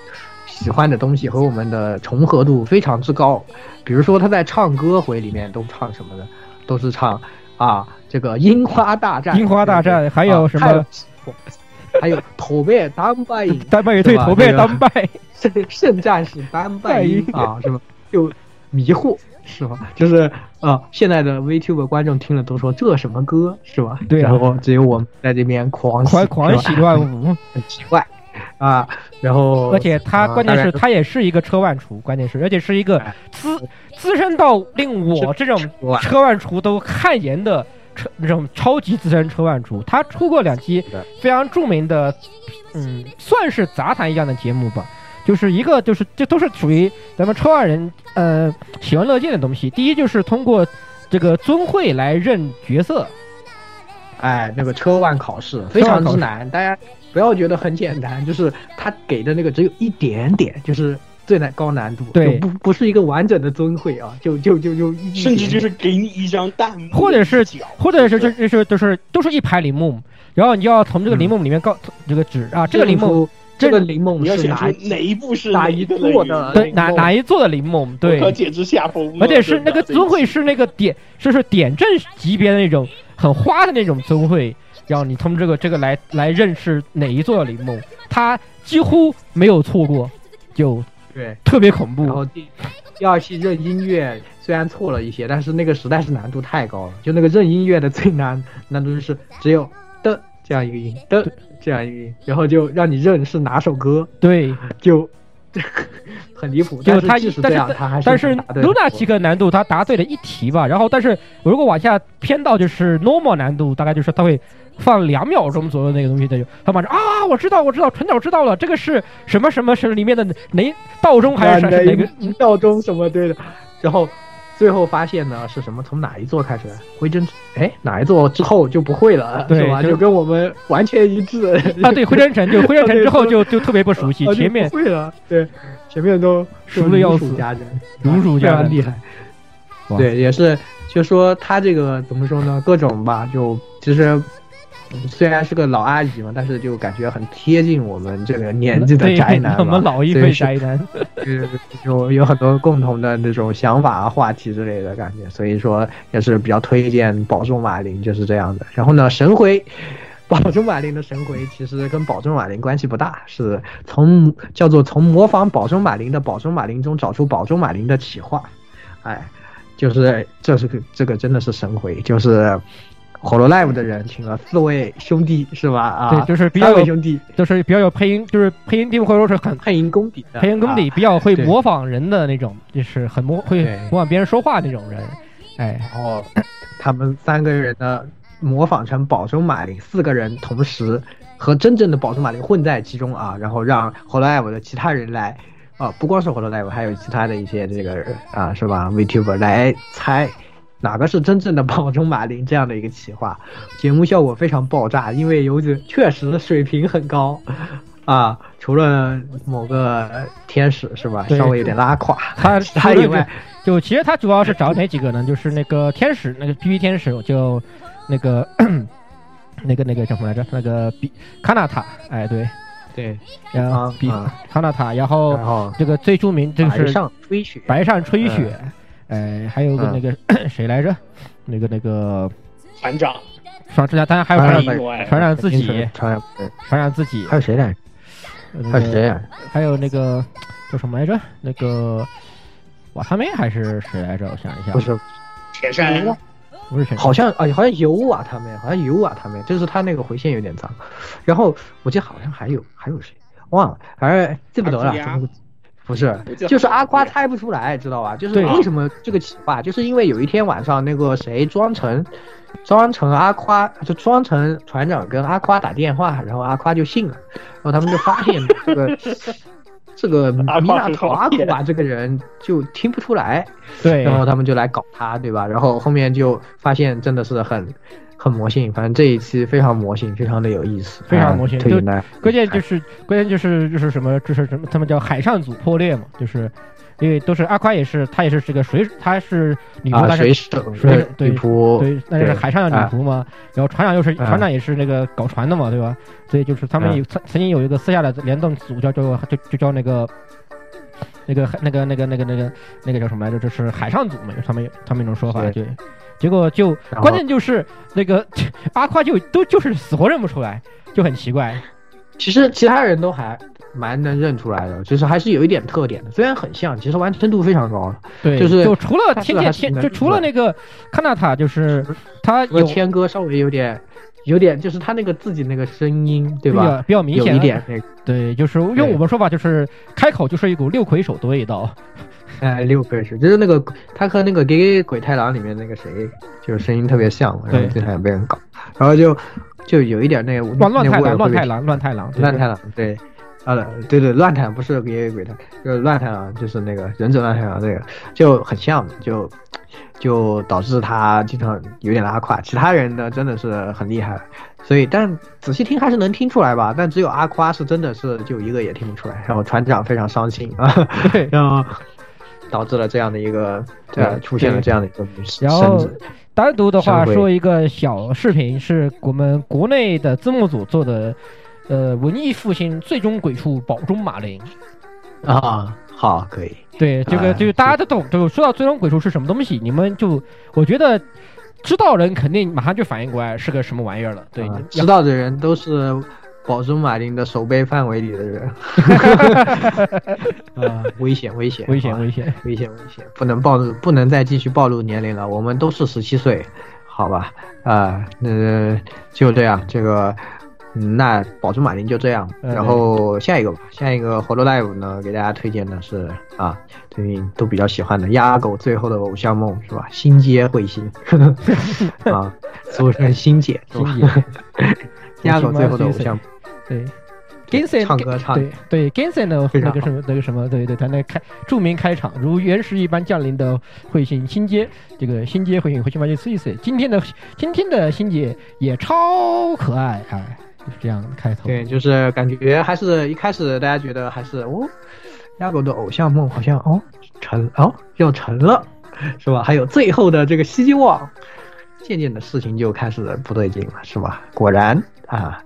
S2: 喜欢的东西和我们的重合度非常之高。比如说他在唱歌回里面都唱什么呢？都是唱啊这个樱花大战，
S1: 樱花大战还有什么？
S2: 啊还有头背单拜营，
S1: 单拜对头背单拜，
S2: 圣圣战士单 拜营啊，是吧？就迷惑是吧？就是啊，现在的 VTuber 观众听了都说这什么歌是吧？
S1: 对啊。
S2: 然后只有我们在这边狂
S1: 狂
S2: 喜
S1: 狂喜乱舞，
S2: 很奇怪啊。然后
S1: 而且他
S2: 啊
S1: 关键是他也是一个车万厨，关键是而且是一个
S2: 哎
S1: 资资深到令我这种
S2: 车万
S1: 厨都汗颜的车这种超级资深车万厨。他出过两期非常著名的，嗯，算是杂谈一样的节目吧。就是一个就是这都是属于咱们车万人呃喜闻乐见的东西。第一就是通过这个尊会来认角色
S2: 哎，那个车万考试非常之难，大家不要觉得很简单，就是他给的那个只有一点点，就是最难高难度，
S1: 对。
S2: 不不是一个完整的尊会啊，就就就就一
S3: 甚至就是给你一张弹幕，
S1: 或者是
S3: 角，
S1: 或者是这这是都是都是一排铃木，然后你就要从这个铃木里面告这个纸啊，这个铃木
S2: 木这个铃木是哪
S3: 哪一部是
S2: 哪一座的
S1: 对哪哪一座的铃木，对。
S3: 我，简直吓疯了！
S1: 而且是那个尊会是那个点，就是点阵级别的那种很花的那种尊会，然后你从这个这个来来认识哪一座陵墓，他，几乎没有错过，就
S2: 对，
S1: 特别恐怖。
S2: 然后第第二期认音乐虽然错了一些，但是那个实在是难度太高了，就那个认音乐的最难难度就是只有的这样一个音的这样一个音，然后就让你认是哪首歌，
S1: 对，
S2: 就 很离谱。
S1: 就他
S2: 但是这样，
S1: 但
S2: 他还是
S1: 但是
S2: 答对了
S1: Lunatic 难度他答对了一题吧，然后但是如果往下偏到就是 Normal 难度，大概就是他会放两秒钟左右那个东西的，他马上啊，我知道我知道，纯角知道了，这个是什么什么什么里面的哪道中还是
S2: 啊
S1: 是哪个？
S2: 哪道中什么对的，然后最后发现呢是什么？从哪一座开始？回真哎哪一座之后就不会了，是吧？
S1: 就
S2: 就跟我们完全一致
S1: 啊，对，灰真城就灰真城之后就就特别不熟悉，前面
S2: 不会了，对，前面都
S1: 熟的要死
S2: 如数家珍，
S1: 如数家珍
S2: 厉害。对，也是，就说他这个怎么说呢？各种吧，就其实嗯虽然是个老阿姨嘛，但是就感觉很贴近我们这个年纪的宅男
S1: 我们老一辈宅男，
S2: 就是有有很多共同的那种想法啊、话题之类的感觉，所以说也是比较推荐宝中马林就是这样的。然后呢，神回。宝中马林的神回其实跟宝中马林关系不大，是从叫做从模仿宝中马林的宝中马林中找出宝中马林的企划，哎，就是这是个这个真的是神回，就是火罗 live 的人请了四位兄弟是吧？啊，
S1: 对，就是比较有
S2: 兄弟
S1: 就是比较有配音，就是配音地位或者说是很
S2: 配音功底的，
S1: 配音功底
S2: 啊
S1: 比较会模仿人的那种，就是很模会模仿别人说话那种人，哎，
S2: 然后他们三个人呢模仿成宝中马林，四个人同时和真正的宝中马林混在其中啊，然后让 Hololive 的其他人来啊，不光是 Hololive，还有其他的一些这个人啊，是吧？VTuber 来猜。哪个是真正的宝中马林这样的一个企划，节目效果非常爆炸，因为游子确实水平很高，啊，除了某个天使是吧，稍微有点拉垮，
S1: 他
S2: 他以外，
S1: 就其实他主要是找哪几个呢？就是那个天使，那个 P P 天使，就那个那个 那个叫什么来着？那个比卡纳塔，哎对，
S2: 对，
S1: 然后比卡纳塔，然后这个最著名这个是
S2: 白上吹雪，
S1: 白上吹雪，哎，还有个
S2: 嗯
S1: 那个 谁来着？那个那个
S3: 船长，
S1: 船长，当然还有
S2: 船长
S1: 船长
S3: 意外
S1: 船长自己，船长自己，
S2: 还有谁来着？
S1: 那
S2: 还有谁
S1: 个
S2: 呀？
S1: 还有那个叫什么来着？那个瓦他妹还是谁来着？我想一下，
S2: 不是，
S3: 铁山，
S1: 不是谁？
S2: 好像啊，好像有瓦他们，好像有瓦他们，就是他那个回线有点脏。然后我记得好像还有还有谁忘了，反正记不得了不不是就是阿夸猜不出来，知道吧？就是为什么这个企划，就是因为有一天晚上那个谁装成装成阿夸，就装成船长跟阿夸打电话，然后阿夸就信了，然后他们就发现 这个这个米娜
S3: 很好骗
S2: 陶阿古巴这个人就听不出来，
S1: 对，
S2: 然后他们就来搞他，对吧？然后后面就发现真的是很很魔性，反正这一期非常魔性，非常的有意思，
S1: 非常魔性就。关键就是关键就是就是什么，就是什么，他们叫海上组破裂嘛，就是因为都是阿夸也是，他也是这个水，他是女仆，
S2: 啊，
S1: 但是
S2: 水手
S1: 水对
S2: 女仆，
S1: 对，那是海上的女
S2: 啊
S1: 仆嘛，然后船长又是
S2: 啊
S1: 船长也是那个搞船的嘛，对吧？所以就是他们
S2: 嗯
S1: 有曾曾经有一个私下的联动组叫叫就就叫那个。那个那个那个那个那个那个叫什么来着？就是海上组嘛，他们有他们一种说法，
S2: 对
S1: 对。结果就关键就是那个 阿夸就都就是死活认不出来，就很奇怪。
S2: 其实其他人都还蛮能认出来的，就是还是有一点特点的，虽然很像，其实完成度非常高。
S1: 对，
S2: 就是
S1: 就除了天天就除了那个康纳塔，就是他有
S2: 天哥稍微有点，有点就是他那个自己那个声音，对吧
S1: 比较？比较明显的
S2: 一点那个，
S1: 对，就是用我们说法，就是开口就是一股六魁首的味道。
S2: 哎，六个是，就是那个他和那个《给给鬼太郎》里面那个谁，就是声音特别像，然后经常也被人搞，然后就就有一点那个
S1: 乱乱太郎，乱太郎，乱太郎，对
S2: 乱太郎，对，啊，对对，乱太郎不是给给鬼太，就是乱太郎，就是那个忍者乱太郎，那个就很像，就就导致他经常有点拉胯。其他人呢，真的是很厉害，所以但仔细听还是能听出来吧。但只有阿夸是真的是就一个也听不出来，然后船长非常伤心。啊，
S1: 对，
S2: 然后导致了这样的一个呃出现了这样的一个
S1: 然后单独的话说一个小视频，是我们国内的字幕组做的，呃，文艺复兴最终鬼畜保中马林。
S2: 啊，好可以，
S1: 对，这个
S2: 哎
S1: 就是大家都懂，就说到最终鬼畜是什么东西，你们就我觉得知道人肯定马上就反应过来是个什么玩意儿了。对，
S2: 啊知道的人都是保中马林的守备范围里的人，啊，危险危险
S1: 危险危险。
S2: 危险危险，不能暴露，不能再继续暴露年龄了。我们都是十七岁，好吧？啊、那、就这样，这个，嗯，那宝珠马林就这样。
S1: 嗯
S2: 然后下一个吧，下一个 Holo Live 呢，给大家推荐的是啊，最近都比较喜欢的鸭狗最后的偶像梦是吧？新街彗星啊，俗称新姐是吧？鸭狗最后的偶像梦，
S1: 对。Gensen
S2: 唱歌唱
S1: 对对 Gensen 的那个什么那个什么，对对，他那开著名开场如原石一般降临的彗星新街，这个新街彗星彗星发现 C C，今天的今天的新姐也超可爱，哎，就是这样开头。
S2: 对，就是感觉还是一开始大家觉得还是哦，亚狗的偶像梦好像哦成哦要成了，是吧？还有最后的这个希望，渐渐的事情就开始不对劲了，是吧？果然啊，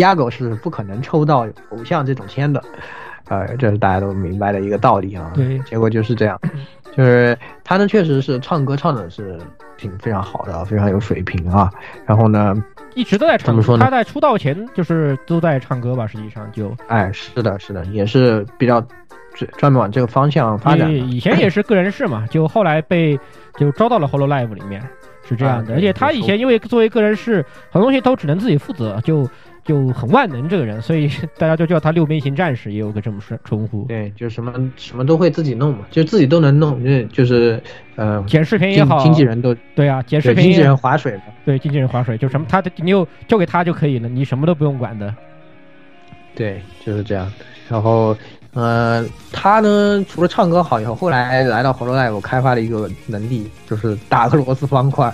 S2: 鸭狗是不可能抽到偶像这种签的，呃，这是大家都明白的一个道理啊。
S1: 对
S2: 结果就是这样，就是他呢确实是唱歌唱的是挺非常好的，非常有水平啊。然后呢，
S1: 一直都在唱歌，
S2: 怎么说呢
S1: 他在出道前就是都在唱歌吧，实际上就
S2: 哎，是的，是的，也是比较专专门往这个方向发展的。
S1: 以以前也是个人事嘛，就后来被就招到了 Holo Live 里面，是这样的。而且他以前因为作为个人事，很多东西都只能自己负责，就就很万能这个人，所以 大家就叫他六边形战士，也有个这么称称呼。
S2: 对，就什么什么都会自己弄嘛，就自己都能弄，就就是呃，
S1: 剪视频也好，
S2: 经纪人都
S1: 对啊，剪视频
S2: 经纪人划水嘛。
S1: 对经纪人划水，就什么他的你有交给他就可以了，你什么都不用管的。
S2: 对，就是这样。然后，呃，他呢，除了唱歌好以后，后来来到 Holo Live 开发了一个能力，就是打俄罗斯方块。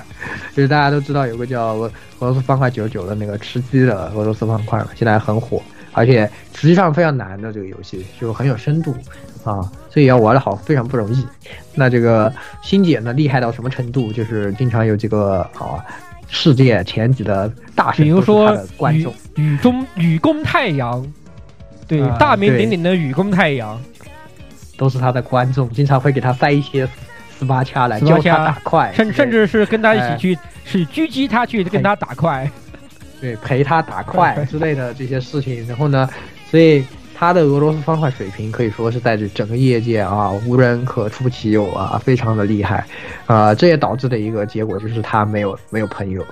S2: 就是大家都知道有个叫俄俄罗斯方块九九的那个吃鸡的俄罗斯方块嘛，现在很火，而且实际上非常难的这个游戏，就很有深度啊，所以要玩的好非常不容易。那这个星姐呢，厉害到什么程度？就是经常有这个啊。世界前几的大神都是
S1: 比如说
S2: 他的观
S1: 雨
S2: 众，
S1: 雨中雨宫太阳，对，
S2: 啊
S1: 大名鼎鼎的雨宫太阳。
S2: 都是他的观众，经常会给他塞一些十八掐来教他
S1: 掐
S2: 打快，
S1: 甚甚至是跟他一起
S2: 哎
S1: 去，是狙击他去跟他打快。
S2: 对陪他打快 之类的这些事情。然后呢，所以他的俄罗斯方块水平可以说是在这整个业界啊无人可出其右啊，非常的厉害。啊、这也导致的一个结果就是他没有没有朋友，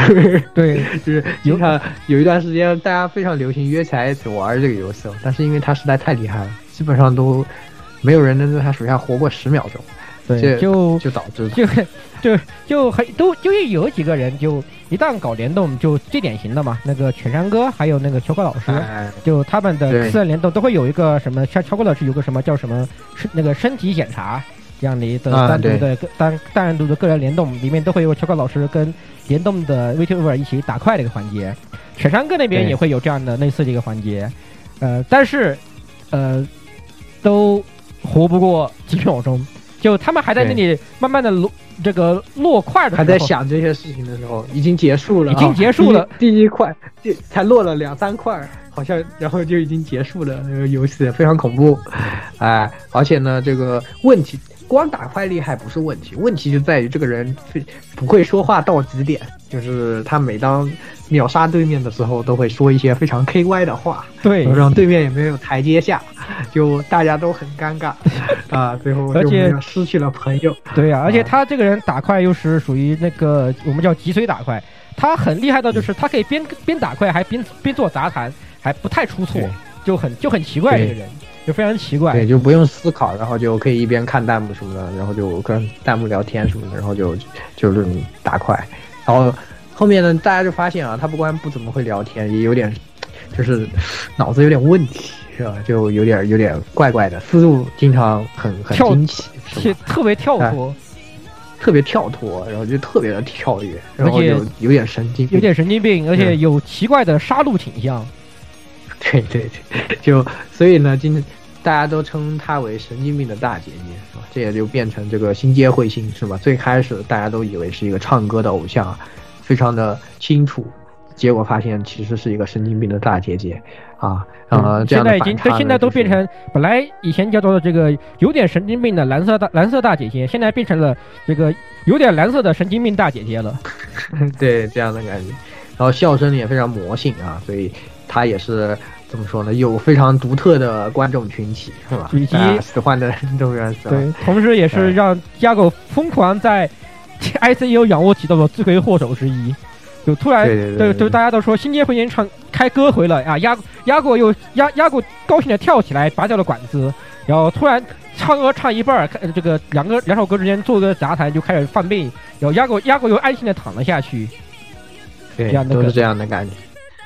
S1: 对，
S2: 就是经常有一段时间大家非常流行约起来一起玩这个游戏，但是因为他实在太厉害了，基本上都没有人能在他手下活过十秒钟。
S1: 对，就
S2: 就导致
S1: 就就就很都就有几个人就一旦搞联动，就最典型的嘛，那个犬山哥还有那个秋哥老师，
S2: 哎，
S1: 就他们的
S2: 对
S1: 私人联动都会有一个什么，像秋哥老师有个什么叫什么身那个身体检查这样的一个
S2: 啊
S1: 单独的个单单独的个人联动，里面都会有秋哥老师跟联动的 VTuber 一起打快的一个环节，犬山哥那边也会有这样的类似的一个环节，呃，但是呃都活不过几秒钟。就他们还在那里慢慢的落这个落块的时候，
S2: 还在想这些事情的时候，已经结束了啊，
S1: 已经结束了。
S2: 第 一第一块，第才落了两三块，好像然后就已经结束了。那个游戏非常恐怖，哎，而且呢，这个问题光打快厉害不是问题，问题就在于这个人非不会说话到极点，就是他每当秒杀对面的时候，都会说一些非常 K Y 的话，
S1: 对，
S2: 让对面也没有台阶下，就大家都很尴尬。啊，最后
S1: 而且
S2: 失去了朋友。
S1: 对呀、而且
S2: 啊
S1: 他这个人打快又是属于那个我们叫脊髓打快，他很厉害到就是他可以边边打快还边边做杂谈，还不太出错，就很就很奇怪这个人，就非常奇怪
S2: 对，。就不用思考，然后就可以一边看弹幕什么的，然后就跟弹幕聊天什么的，然后就就是打快，然后后面呢，大家就发现啊，他不光不怎么会聊天，也有点就是脑子有点问题，是吧？就有点有点怪怪的，思路经常很很
S1: 跳
S2: 惊奇，
S1: 且 特别跳脱，
S2: 特别跳脱，然后就特别的跳跃，然后
S1: 就
S2: 有有点神经病，
S1: 有点神经病，而且
S2: 嗯
S1: 有奇怪的杀戮倾向。
S2: 对对对，就所以呢，今大家都称她为神经病的大姐姐，是吧？这也就变成这个新街彗星，是吧？最开始大家都以为是一个唱歌的偶像，非常的清楚，结果发现其实是一个神经病的大姐姐啊。呃，
S1: 现在已经，现在都
S2: 就是
S1: 变成本来以前叫做这个有点神经病的蓝色大蓝色大姐姐，现在变成了这个有点蓝色的神经病大姐姐了。
S2: 对这样的感觉，然后笑声也非常魔性啊，所以她也是怎么说呢？有非常独特的观众群体，是吧？
S1: 以及
S2: 喜欢的人都非常喜欢。
S1: 对，同时也是
S2: 嗯
S1: 让鸭狗疯狂在 ICU 仰卧起坐的罪魁祸首之一。就突然，
S2: 对对
S1: 大家都说新街会演唱开歌回来啊，鸭鸭过又鸭鸭过高兴的跳起来，拔掉了管子，然后突然唱歌唱一半儿，这个两个两首歌之间做个杂谈，就开始犯病，然后鸭狗鸭狗又安心的躺了下去。
S2: 对
S1: 这样，的
S2: 都是这样的感觉。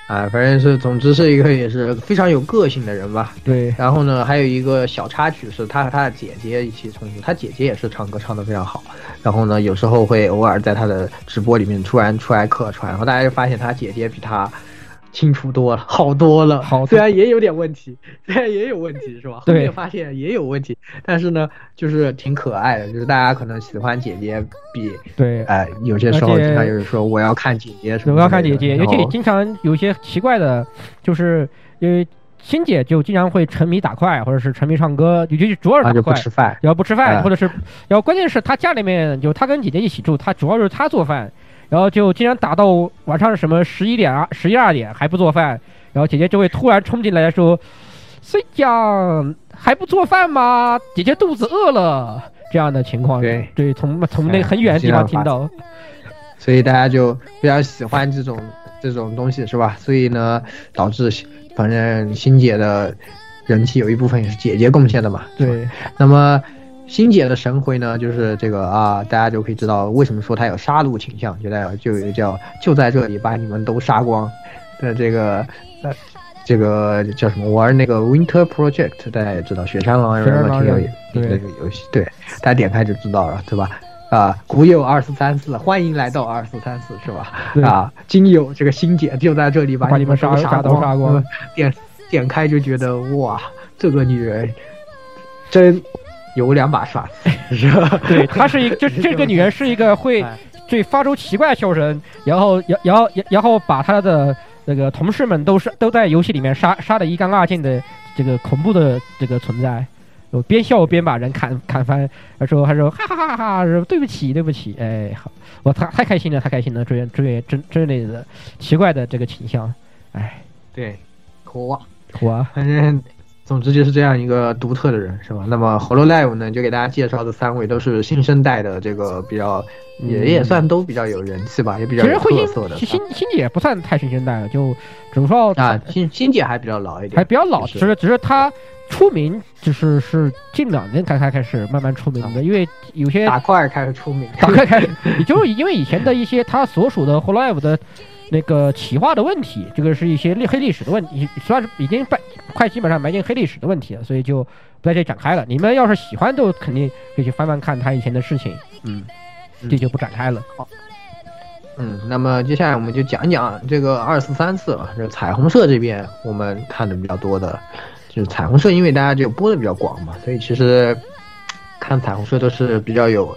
S2: 啊，反正是，总之是一个也是非常有个性的人吧。
S1: 对，
S2: 然后呢，还有一个小插曲是他和他的姐姐一起重组，他姐姐也是唱歌唱得非常好。然后呢，有时候会偶尔在他的直播里面突然出来客串，然后大家就发现他姐姐比他清楚多了，好多了。
S1: 好
S2: 虽然也有点问题，虽然也有问题是吧？后面发现也有问题，但是呢，就是挺可爱的，就是大家可能喜欢姐姐比
S1: 对，
S2: 哎、有些时候经常就是说我要看姐姐什么的，
S1: 我要看姐姐，而
S2: 然后
S1: 且经常有一些奇怪的，就是因为欣姐就经常会沉迷打快，或者是沉迷唱歌，尤其是主要是
S2: 啊就
S1: 打快，
S2: 不吃饭，
S1: 然后不吃饭，
S2: 哎
S1: 或者是，然后关键是他家里面就他跟姐姐一起住，他主要是他做饭，然后就经常打到晚上什么十一点啊、十一二点还不做饭，然后姐姐就会突然冲进来说：“睡觉还不做饭吗？姐姐肚子饿了。”这样的情况，
S2: 对
S1: 对，从从那
S2: 哎
S1: 个很远的地方听到，
S2: 所以大家就比较喜欢这种这种东西是吧？所以呢，导致反正欣姐的人气有一部分也是姐姐贡献的嘛。
S1: 对，
S2: 那么欣姐的神回呢，就是这个啊，大家就可以知道为什么说她有杀戮倾向，就代表就叫就在这里把你们都杀光的这个呃。这个叫什么？玩那个 Winter Project，大家也知道，雪山狼人
S1: 雪山狼人
S2: 挺有
S1: 对
S2: 这个游戏，对，大家点开就知道了，对吧？啊，古有二四三四，欢迎来到二四三四，是吧？啊，今有这个星姐就在这里把
S1: 把你们杀杀都
S2: 光，
S1: 杀光
S2: 嗯点点开就觉得哇，这个女人真有两把刷子，是吧？
S1: 对，她是一个，就是这个女人是一个会
S2: 哎。
S1: 对发出奇怪笑声，然后然然后然后把她的那个同事们都是都在游戏里面杀杀的一干二净的这个恐怖的这个存在，我边笑边把人砍砍翻，他说他说哈哈哈哈哈，说对不起对不起，哎好，我太太开心了太开心了，这这这这类的奇怪的这个倾向，哎，
S2: 对，苦
S1: 啊。苦啊。
S2: 反 正总之就是这样一个独特的人，是吧？那么 Hololive 呢，就给大家介绍的三位都是新生代的这个比较，也也算都比较有人气吧，也比较
S1: 其实慧
S2: 特色的
S1: 心新新姐不算太新生代了，就只能说
S2: 啊。新新姐还比较老一点，
S1: 还比较老，
S2: 是
S1: 只是只是他出名，就是是近两年才才开始慢慢出名的，因为有些
S2: 打怪开始出名，
S1: 打怪开始，也就是因为以前的一些他所属的 Hololive 的那个企划的问题，这个是一些历黑历史的问题，算是已经快快基本上埋进黑历史的问题了，所以就不在这里展开了。你们要是喜欢，都肯定可以去翻翻看他以前的事情，嗯，这就不展开了。
S2: 好嗯，那么接下来我们就讲讲这个二四三四吧。这个彩虹社这边我们看的比较多的，就是彩虹社，因为大家就播的比较广嘛，所以其实看彩虹社都是比较有，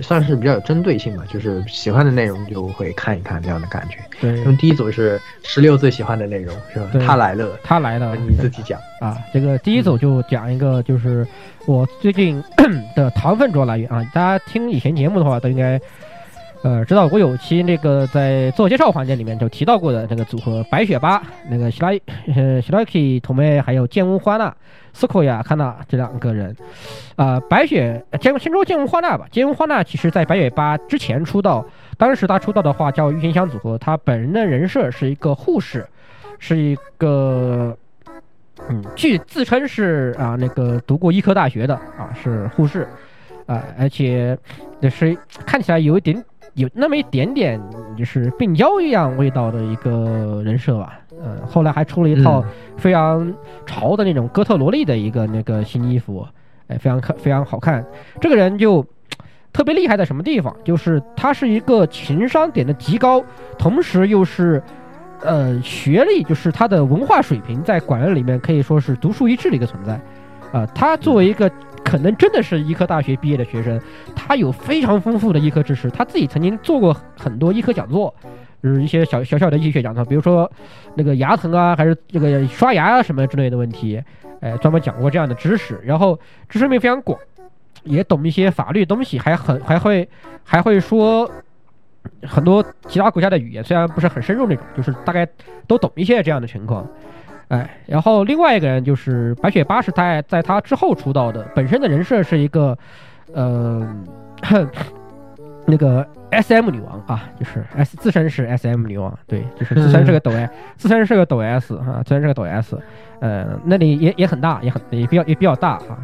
S2: 算是比较有针对性吧，就是喜欢的内容就会看一看这样的感觉。
S1: 对
S2: 那么第一组是十六最喜欢的内容是吧？他来了，
S1: 他来了，
S2: 你自己讲。
S1: 啊，这个第一组就讲一个，就是我最近 的糖分主要来源啊。大家听以前节目的话，都应该呃知道，我有期那个在自我介绍环节里面就提到过的那个组合白雪八，那个希拉呃希拉 k 同妹还有剑屋花娜、斯科亚康纳这两个人。啊、白雪先先说剑屋花娜吧，剑屋花娜其实在白雪八之前出道，当时她出道的话叫郁金香组合，她本人的人设是一个护士，是一个。嗯，据自称是啊，那个读过医科大学的啊，是护士，啊，而且也是看起来有一点有那么一点点就是病娇一样味道的一个人设吧。嗯，后来还出了一套非常潮的那种哥特萝莉的一个那个新衣服，哎，非常可非常好看。这个人就特别厉害在什么地方？就是他是一个情商点的极高，同时又是，呃，学历就是他的文化水平在管院里面可以说是独树一帜的一个存在。啊、他作为一个可能真的是医科大学毕业的学生，他有非常丰富的医科知识，他自己曾经做过很多医科讲座，就是一些小小小的医学讲座，比如说那个牙疼啊，还是这个刷牙啊什么之类的问题，哎，专门讲过这样的知识，然后知识面非常广，也懂一些法律东西，还很还会还会说很多其他国家的语言，虽然不是很深入那种，就是大概都懂一些这样的情况。哎，然后另外一个人就是白雪八是在在他之后出道的，本身的人设是一个，呃，那个 S M 女王啊，就是 S 自身是 S M 女王，对，就是自身是个抖 S，、自身是个抖 S 哈、自身是个抖 S，呃，那里也也很大，也很也比较也比较大啊，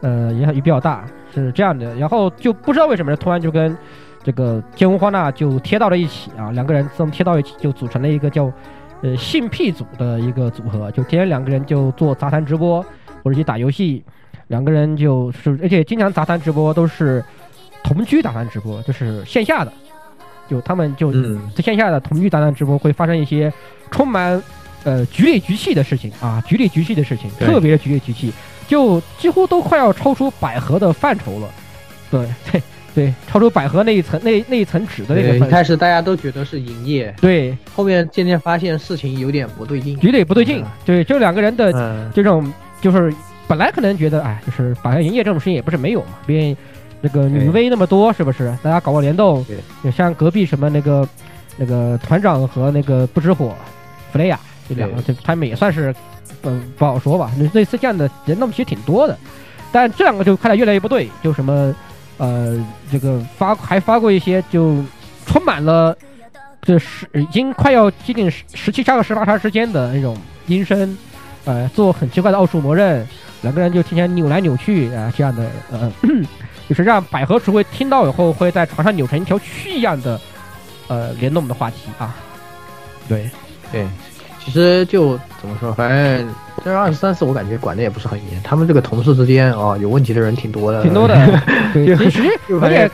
S1: 呃，也也比较大，是这样的。然后就不知道为什么突然就跟这个剑无花娜就贴到了一起啊，两个人自动贴到一起，就组成了一个叫呃性癖组的一个组合，就天天两个人就做杂谈直播或者去打游戏，两个人就是而且经常杂谈直播都是同居杂谈直播，就是线下的，就他们就
S2: 嗯
S1: 在线下的同居杂谈直播会发生一些充满呃局里局气的事情啊，局里局气的事情，特别的局里局气，就几乎都快要超出百合的范畴了。对对 对对，超出百合那一层那那一层纸的那个范畴。
S2: 开始大家都觉得是营业，
S1: 对，
S2: 后面渐渐发现事情有点不对劲。
S1: 有点不对劲。对，就两个人的
S2: 嗯，
S1: 这种就是本来可能觉得，哎，就是百合营业这种事情也不是没有嘛，毕竟那个女
S2: 对
S1: V 那么多，是不是？大家搞个联动
S2: 对，
S1: 也像隔壁什么那个那个团长和那个不知火弗雷亚这两个，这他们也算是，嗯、不好说吧。类类似这样的联动其实挺多的，但这两个就看来越来越不对，就什么呃，这个发还发过一些就充满了。这十已经快要接近十十七杀和十八杀之间的那种音声，呃，做很奇怪的奥数魔刃，两个人就天天扭来扭去啊、这样的，呃，就是让百合厨会听到以后会在床上扭成一条蛆一样的，呃，联动的话题啊。对，
S2: 对，其实就怎么说，反正这二十三四我感觉管的也不是很严，他们这个同事之间哦，有问题的人挺多的，
S1: 挺多的。对，其实 而且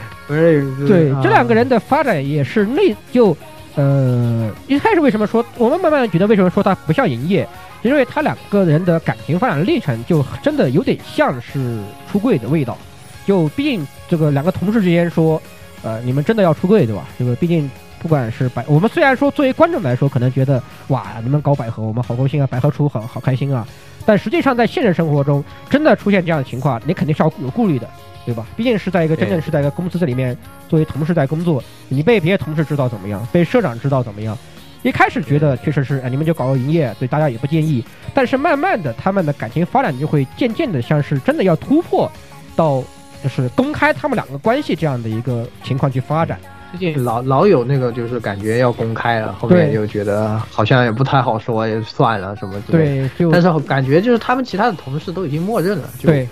S1: 对
S2: 啊
S1: 这两个人的发展也是内就呃一开始为什么说我们慢慢地觉得为什么说他不像营业，因为他两个人的感情发展历程就真的有点像是出柜的味道。就毕竟这个两个同事之间说，呃，你们真的要出柜对吧？这个毕竟不管是百，我们虽然说作为观众来说，可能觉得哇，你们搞百合，我们好高兴啊，百合出好好开心啊。但实际上在现实生活中，真的出现这样的情况，你肯定是要有顾虑的，对吧？毕竟是在一个真正是在一个公司这里面作为同事在工作，你被别的同事知道怎么样，被社长知道怎么样。一开始觉得确实是，哎，你们就搞个营业，对大家也不介意。但是慢慢的，他们的感情发展就会渐渐的像是真的要突破到就是公开他们两个关系这样的一个情况去发展。
S2: 最近老老有那个就是感觉要公开了，后面就觉得好像也不太好说，也算了什么之类的。
S1: 对，
S2: 但是感觉就是他们其他的同事都已经默认了，就
S1: 对。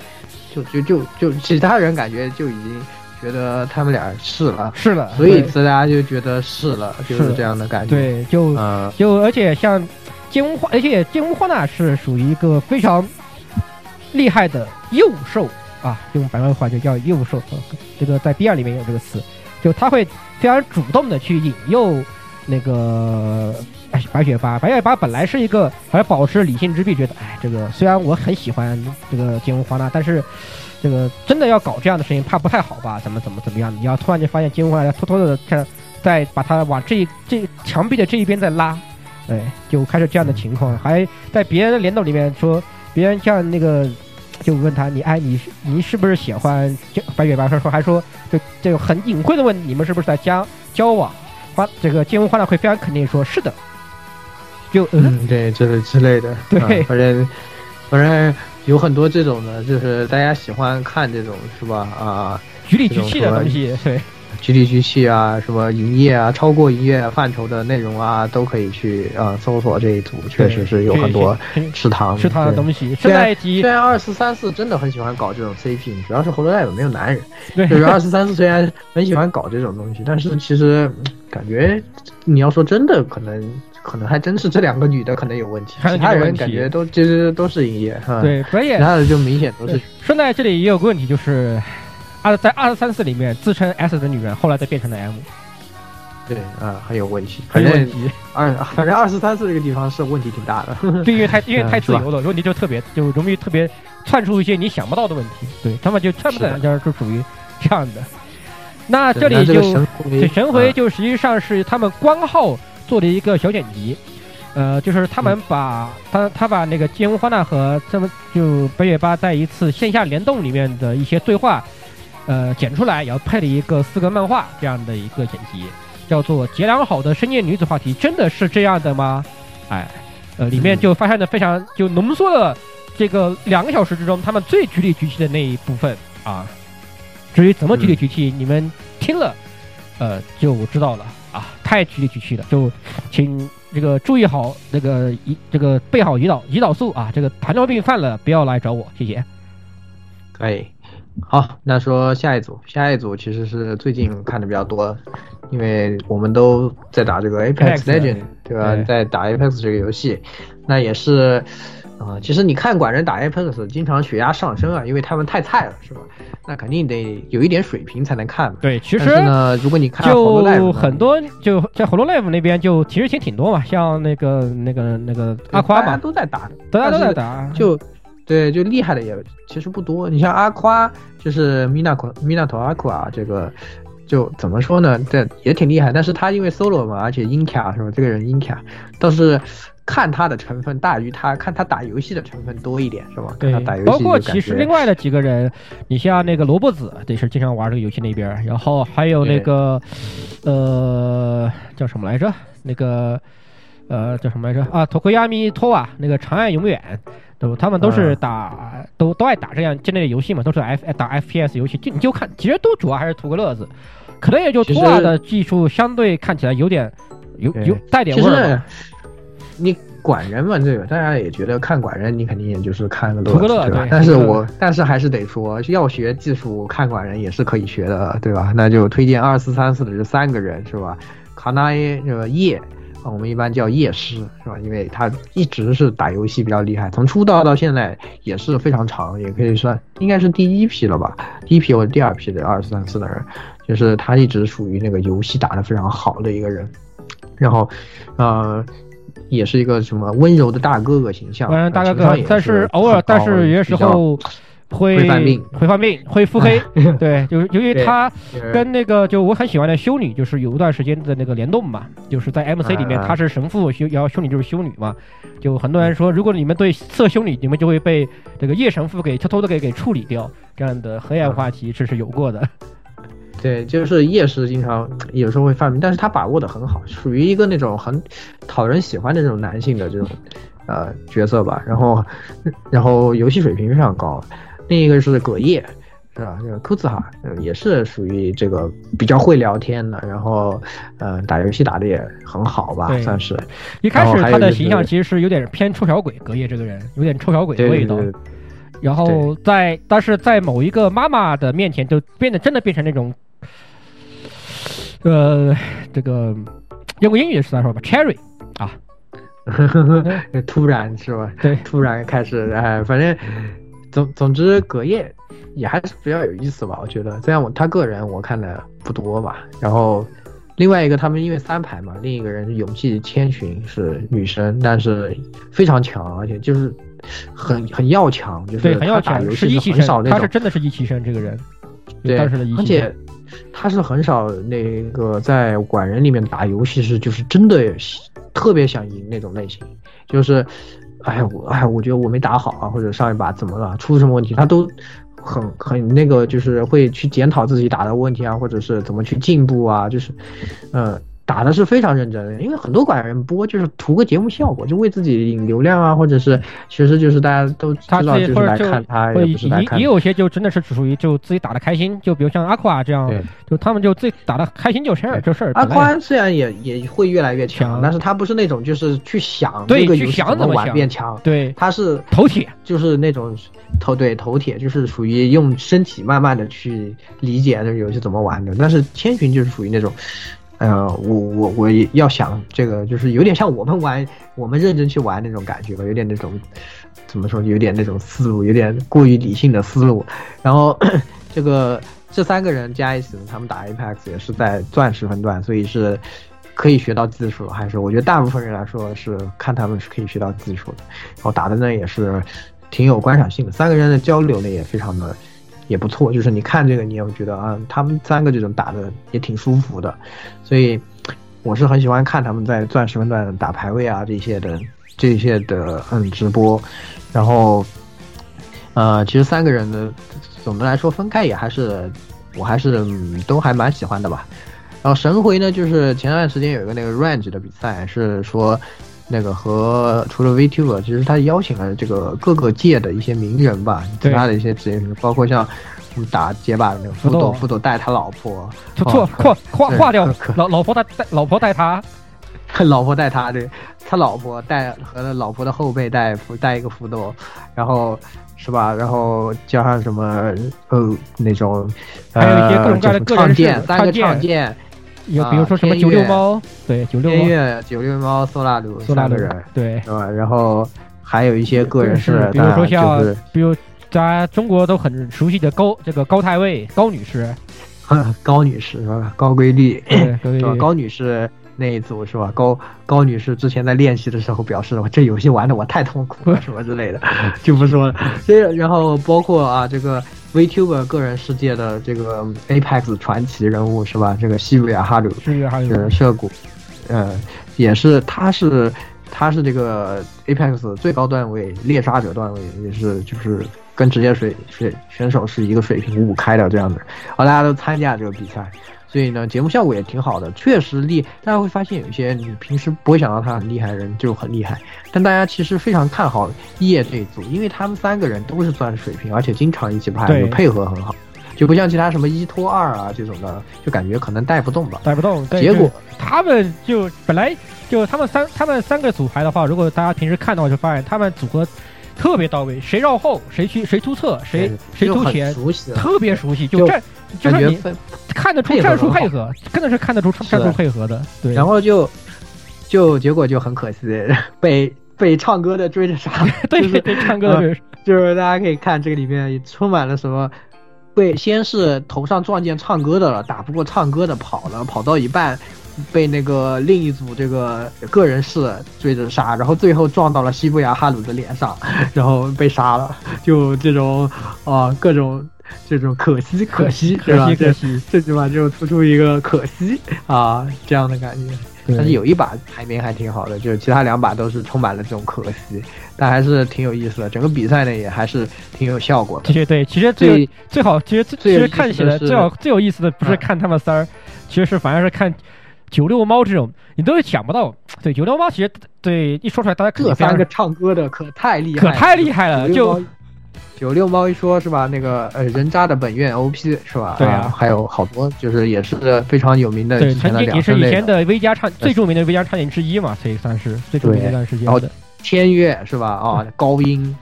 S2: 就就就就其他人感觉就已经觉得他们俩是了，
S1: 是了，
S2: 所以大家就觉得是了，就是是这样的感觉。，
S1: 对就
S2: 嗯，
S1: 就而且像金乌花，而且金乌花呢是属于一个非常厉害的幼兽啊，用白话话就叫幼兽，呃这个在 B 二里面有这个词，就他会非常主动的去引诱那个哎白雪发，白雪发本来是一个还保持理性之壁，觉得哎这个虽然我很喜欢这个金乌花娜，但是。这个真的要搞这样的事情，怕不太好吧？怎么怎么怎么样？你要突然间发现金乌花娜偷偷的在在把它往这这墙壁的这一边再拉，哎，就开始这样的情况，还在别人的联动里面说，别人像那个就问他，你哎，你是你是不是喜欢就白雪白？说说还说就这个很隐晦的问你们是不是在交交往？花这个金文花呢会非常肯定说是的，就嗯
S2: 嗯，对，之类之类的。
S1: 对
S2: 嗯反正反正有很多这种的，就是大家喜欢看这种是吧？啊，
S1: 局里局气的东西，对
S2: 局里局气啊，什么营业啊，超过营业范畴的内容啊，都可以去啊、搜索这一组，确实是有很多
S1: 对
S2: 吃糖
S1: 吃糖的东西。顺带一提
S2: 虽，然二四三四真的很喜欢搞这种 CP，主要是活动代表没有男人。
S1: 对
S2: 就是二四三四虽然很喜欢搞这种东西，但是其实嗯感觉你要说真的，可能可能还真是这两个女的可能有问题，其他人感觉都其实都是营业哈。，
S1: 对，可以
S2: 其他的就明显都是
S1: 顺带这里也有个问题，就是二在二十三四里面自称 S 的女人，后来再变成了 M，
S2: 对啊，很有问题。
S1: 很有问题。
S2: 二反正二十三四这个地方是问题挺大的。
S1: 对，因为太因为太自由了，问题就特别就容易特别窜出一些你想不到的问题。对他们就他们
S2: 是的
S1: 两家就属于这样的。那这里
S2: 就这神回
S1: 对神回
S2: 啊
S1: 就实际上是他们官号做的一个小剪辑，呃，就是他们把、他他把那个金花娜和这么就北野八在一次线下联动里面的一些对话，呃，剪出来，然后配了一个四格漫画这样的一个剪辑，叫做《结良好的深夜女子话题》，真的是这样的吗？哎，呃，里面就发现的非常就浓缩了这个两个小时之中他们最局里局气的那一部分啊。至于怎么局里局气，你们听了，呃，就知道了啊，太局里局气了，就请这个注意好那个胰这个备好胰岛胰岛素啊，这个糖尿病犯了不要来找我，谢谢。
S2: 可以。好，那说下一组，下一组其实是最近看的比较多，因为我们都在打这个 Apex Legend，对吧？
S1: 对
S2: 在打 Apex 这个游戏，那也是，啊、其实你看管人打 Apex，经常血压上升啊，因为他们太菜了，是吧？那肯定得有一点水平才能看嘛。
S1: 对，其实
S2: 呢，如果你看
S1: 就很多就在 Hololive 那边就其实挺挺多嘛，像那个那个那个阿夸
S2: 大家
S1: 嘛，
S2: 都在打，
S1: 大家都在打，
S2: 就对，就厉害的也其实不多。你像阿夸，就是 Mina Mina 头阿夸这个，就怎么说呢？这也挺厉害，但是他因为 solo 嘛，而且阴卡是吧？这个人阴卡，倒是看他的成分大于他看他打游戏的成分多一点，是吧？看
S1: 对
S2: 他打游，戏
S1: 包括其实另外的几个人，你像那个萝卜子，这是经常玩这个游戏那边，然后还有那个，呃，叫什么来着？那个，呃，叫什么来着？啊，托克亚米托瓦，那个长爱永远，对吧？他们都是
S2: 嗯
S1: 打，都都爱打这样这类的游戏嘛，都是 F 打 FPS 游戏，就你就看，其实都主要还是图个乐子，可能也就
S2: 其
S1: 托瓦的技术相对看起来有点，有有带点味儿。
S2: 你管人嘛，这个大家也觉得看管人，你肯定也就是看个乐
S1: 图个乐
S2: 子，对吧
S1: 对？
S2: 但是我但是还是得说，要学技术看管人也是可以学的，对吧？那就推荐二四三四的这三个人是吧？卡纳耶是吧叶。啊我们一般叫夜师是吧？因为他一直是打游戏比较厉害，从出道到现在也是非常长，也可以算应该是第一批了吧？第一批或者第二批的二四三四的人，就是他一直属于那个游戏打得非常好的一个人。然后，呃，也是一个什么温柔的大哥哥形象，
S1: 当然大哥哥但是偶尔但是有些时候会
S2: 会犯病
S1: 会犯病，会腹黑。对，就是由
S2: 于
S1: 他跟那个就我很喜欢的修女，就是有一段时间的那个联动嘛，就是在 MC 里面
S2: 啊
S1: 他是神父，修然后修女就是修女嘛。就很多人说，如果你们对色修女，你们就会被这个夜神父给偷偷的给给处理掉，这样的黑暗话题这是有过的。
S2: 对，就是夜市经常有时候会犯病，但是他把握的很好，属于一个那种很讨人喜欢的这种男性的这种呃角色吧。然后，然后游戏水平非常高。另一个是葛叶，是吧？这个库兹哈呃也是属于这个比较会聊天的，然后呃打游戏打的也很好吧，算是。
S1: 一开始他的形象其实是有点偏臭小鬼，葛叶这个人有点臭小鬼的味道。
S2: 对对对，
S1: 然后在但是在某一个妈妈的面前，就变得真的变成那种，呃，这个用个英语的词来说吧，cherry 啊，
S2: 突然是吧？
S1: 对
S2: 突然开始哎，反正总总之葛夜也还是比较有意思吧，我觉得。虽然我他个人我看的不多吧，然后另外一个他们因为三排嘛，另一个人是勇气千寻是女生，但是非常强，而且就是很很要强，就是
S1: 对，很要
S2: 打游戏
S1: 是一期生，
S2: 很少那种
S1: 他是真的是一期生这个人，
S2: 对，
S1: 当时的一期
S2: 而且。他是很少那个在管人里面打游戏是就是真的特别想赢那种类型，就是，哎我哎我觉得我没打好啊，或者上一把怎么了，出什么问题，他都很很那个，就是会去检讨自己打的问题啊，或者是怎么去进步啊，就是，呃。打的是非常认真的，因为很多管人播就是图个节目效果，就为自己引流量啊，或者是其实就是大家都知
S1: 他
S2: 道就是来看他，也不是来看
S1: 也也有些就真的是属于就自己打的开心，就比如像阿夸这样
S2: 对，
S1: 就他们就自己打的开心就事儿，就事儿
S2: 阿宽虽然也也会越来越强，但是他不是那种就是去想这个游戏怎么玩变强，
S1: 对。
S2: 他是
S1: 头铁，
S2: 就是那种头对头铁，就是属于用身体慢慢的去理解这个游戏怎么玩的。但是千寻就是属于那种，呃，我我我也要想这个，就是有点像我们玩，我们认真去玩那种感觉吧，有点那种怎么说，有点那种思路，有点过于理性的思路。然后这个这三个人加一起，他们打 Apex 也是在钻石分段，所以是可以学到技术，还是我觉得大部分人来说是看他们是可以学到技术的，然后打的呢也是挺有观赏性的，三个人的交流呢也非常的也不错，就是你看这个你也会觉得啊，他们三个这种打的也挺舒服的，所以我是很喜欢看他们在钻石分段打排位啊这些的这些的嗯直播，然后呃其实三个人的总的来说分开也还是我还是、都还蛮喜欢的吧。然后神回呢，就是前段时间有一个那个 range 的比赛，是说那个和除了 VTuber，其实他邀请了这个各个界的一些名人吧，其他的一些职业人，包括像打结巴的那个福
S1: 福斗。
S2: 斗，福斗带他老婆，
S1: 错错
S2: 哦
S1: 划划掉老老婆带带老婆带他，
S2: 老婆带他对，他老婆带和他老婆的后辈带福带一个福斗，然后是吧？然后加上什么呃那种，
S1: 还有一些各种各样的
S2: 呃
S1: 个人
S2: 唱剑，三个
S1: 唱剑，有
S2: 啊
S1: 比如说什么九六猫，对九六
S2: 天
S1: 猫
S2: 乐九六猫苏拉鲁
S1: 苏拉鲁
S2: 三个人，
S1: 对，
S2: 是吧？然后还有一些个人
S1: 是
S2: 是，
S1: 比如说像比如大家中国都很熟悉的高这个高太尉高女士，
S2: 高女士是吧？高瑰丽？
S1: 高
S2: 女士那一组是吧？高高女士之前在练习的时候表示，我这游戏玩的我太痛苦了，什么之类的，就不说了。所以然后包括啊这个 VTuber 个人世界的这个 Apex 传奇人物是吧？这个西鲁亚哈鲁
S1: 是还有
S2: 是涉谷，呃，也是他是他是这个 Apex 最高段位猎杀者段位，也是就是跟职业水水选手是一个水平五五开的这样子，然后大家都参加这个比赛。所以呢，节目效果也挺好的，确实厉。大家会发现有一些你平时不会想到他很厉害的人就很厉害，但大家其实非常看好叶这一组，因为他们三个人都是钻石水平，而且经常一起拍，就配合很好，就不像其他什么一拖二啊这种的，就感觉可能带不动吧。
S1: 带不动，
S2: 结果
S1: 他们就本来就他们三他们三个组牌的话，如果大家平时看到就发现他们组合特别到位，谁绕后谁去谁突侧谁谁突前，特别熟悉，就
S2: 就
S1: 战就是你
S2: 分
S1: 看得出
S2: 配合
S1: 战术配合，真的是看得出战术配合的，对。
S2: 然后就就结果就很可惜，被被唱歌的追着杀。
S1: 对
S2: 就是
S1: 对唱歌
S2: 就是大家可以看这个里面充满了什么。被先是头上撞见唱歌的了，打不过唱歌的跑了，跑到一半被那个另一组这个个人士追着杀，然后最后撞到了西布亚哈鲁的脸上，然后被杀了。就这种啊、各种这种可惜可惜
S1: 可
S2: 是吧？这
S1: 惜可惜，
S2: 这句话就突出一个可惜啊这样的感觉。但是有一把排名还挺好的，就是其他两把都是充满了这种可惜，但还是挺有意思的。整个比赛呢也还是挺有效果的
S1: 其。实对，其实最
S2: 最
S1: 最好，其实最其实看起来最好最有意思的不是
S2: 嗯
S1: 看他们仨儿，其实是反而是看九六猫这种，你都想不到。对九六猫，其实对一说出来大家肯定非常
S2: 这三个唱歌的可太厉害了，
S1: 可太厉害了，就
S2: 九六猫一说是吧？那个呃人渣的本愿 OP 是吧？
S1: 对啊
S2: 还有好多就是也是非常有名的
S1: 对
S2: 之前的
S1: 曾经也是以前的 V 加唱最著名的 V 加唱点之一嘛，所以算是最著名的一段时间
S2: 然后
S1: 的。
S2: 天乐是吧？啊，高音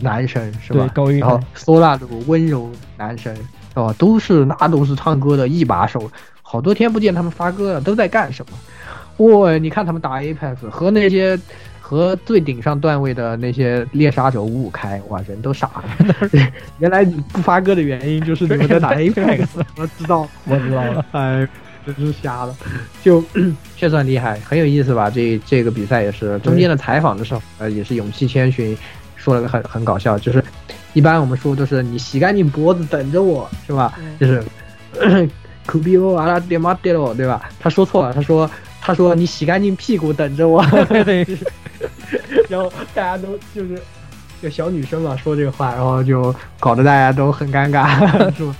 S2: 男神是吧？
S1: 对高音
S2: 然后索拉鲁温柔男神哦，都是那都是唱歌的一把手，好多天不见他们发歌了，都在干什么？哇，你看他们打 Apex 和那些和最顶上段位的那些猎杀者五五开，哇，人都傻了。原来你不发歌的原因就是你们在打 Apex，我知道，
S1: 我知道了。
S2: 哎，真是瞎了，就确实很厉害，很有意思吧？这这个比赛也是中间的采访的时候，呃，也是勇气千寻，说了个很很搞笑，就是一般我们说都是你洗干净脖子等着我，是吧？就是。苦逼欧阿拉爹妈爹喽，对吧？他说错了，他说他说你洗干净屁股等着我，然后大家都就是就小女生嘛说这个话，然后就搞得大家都很尴尬，是吧？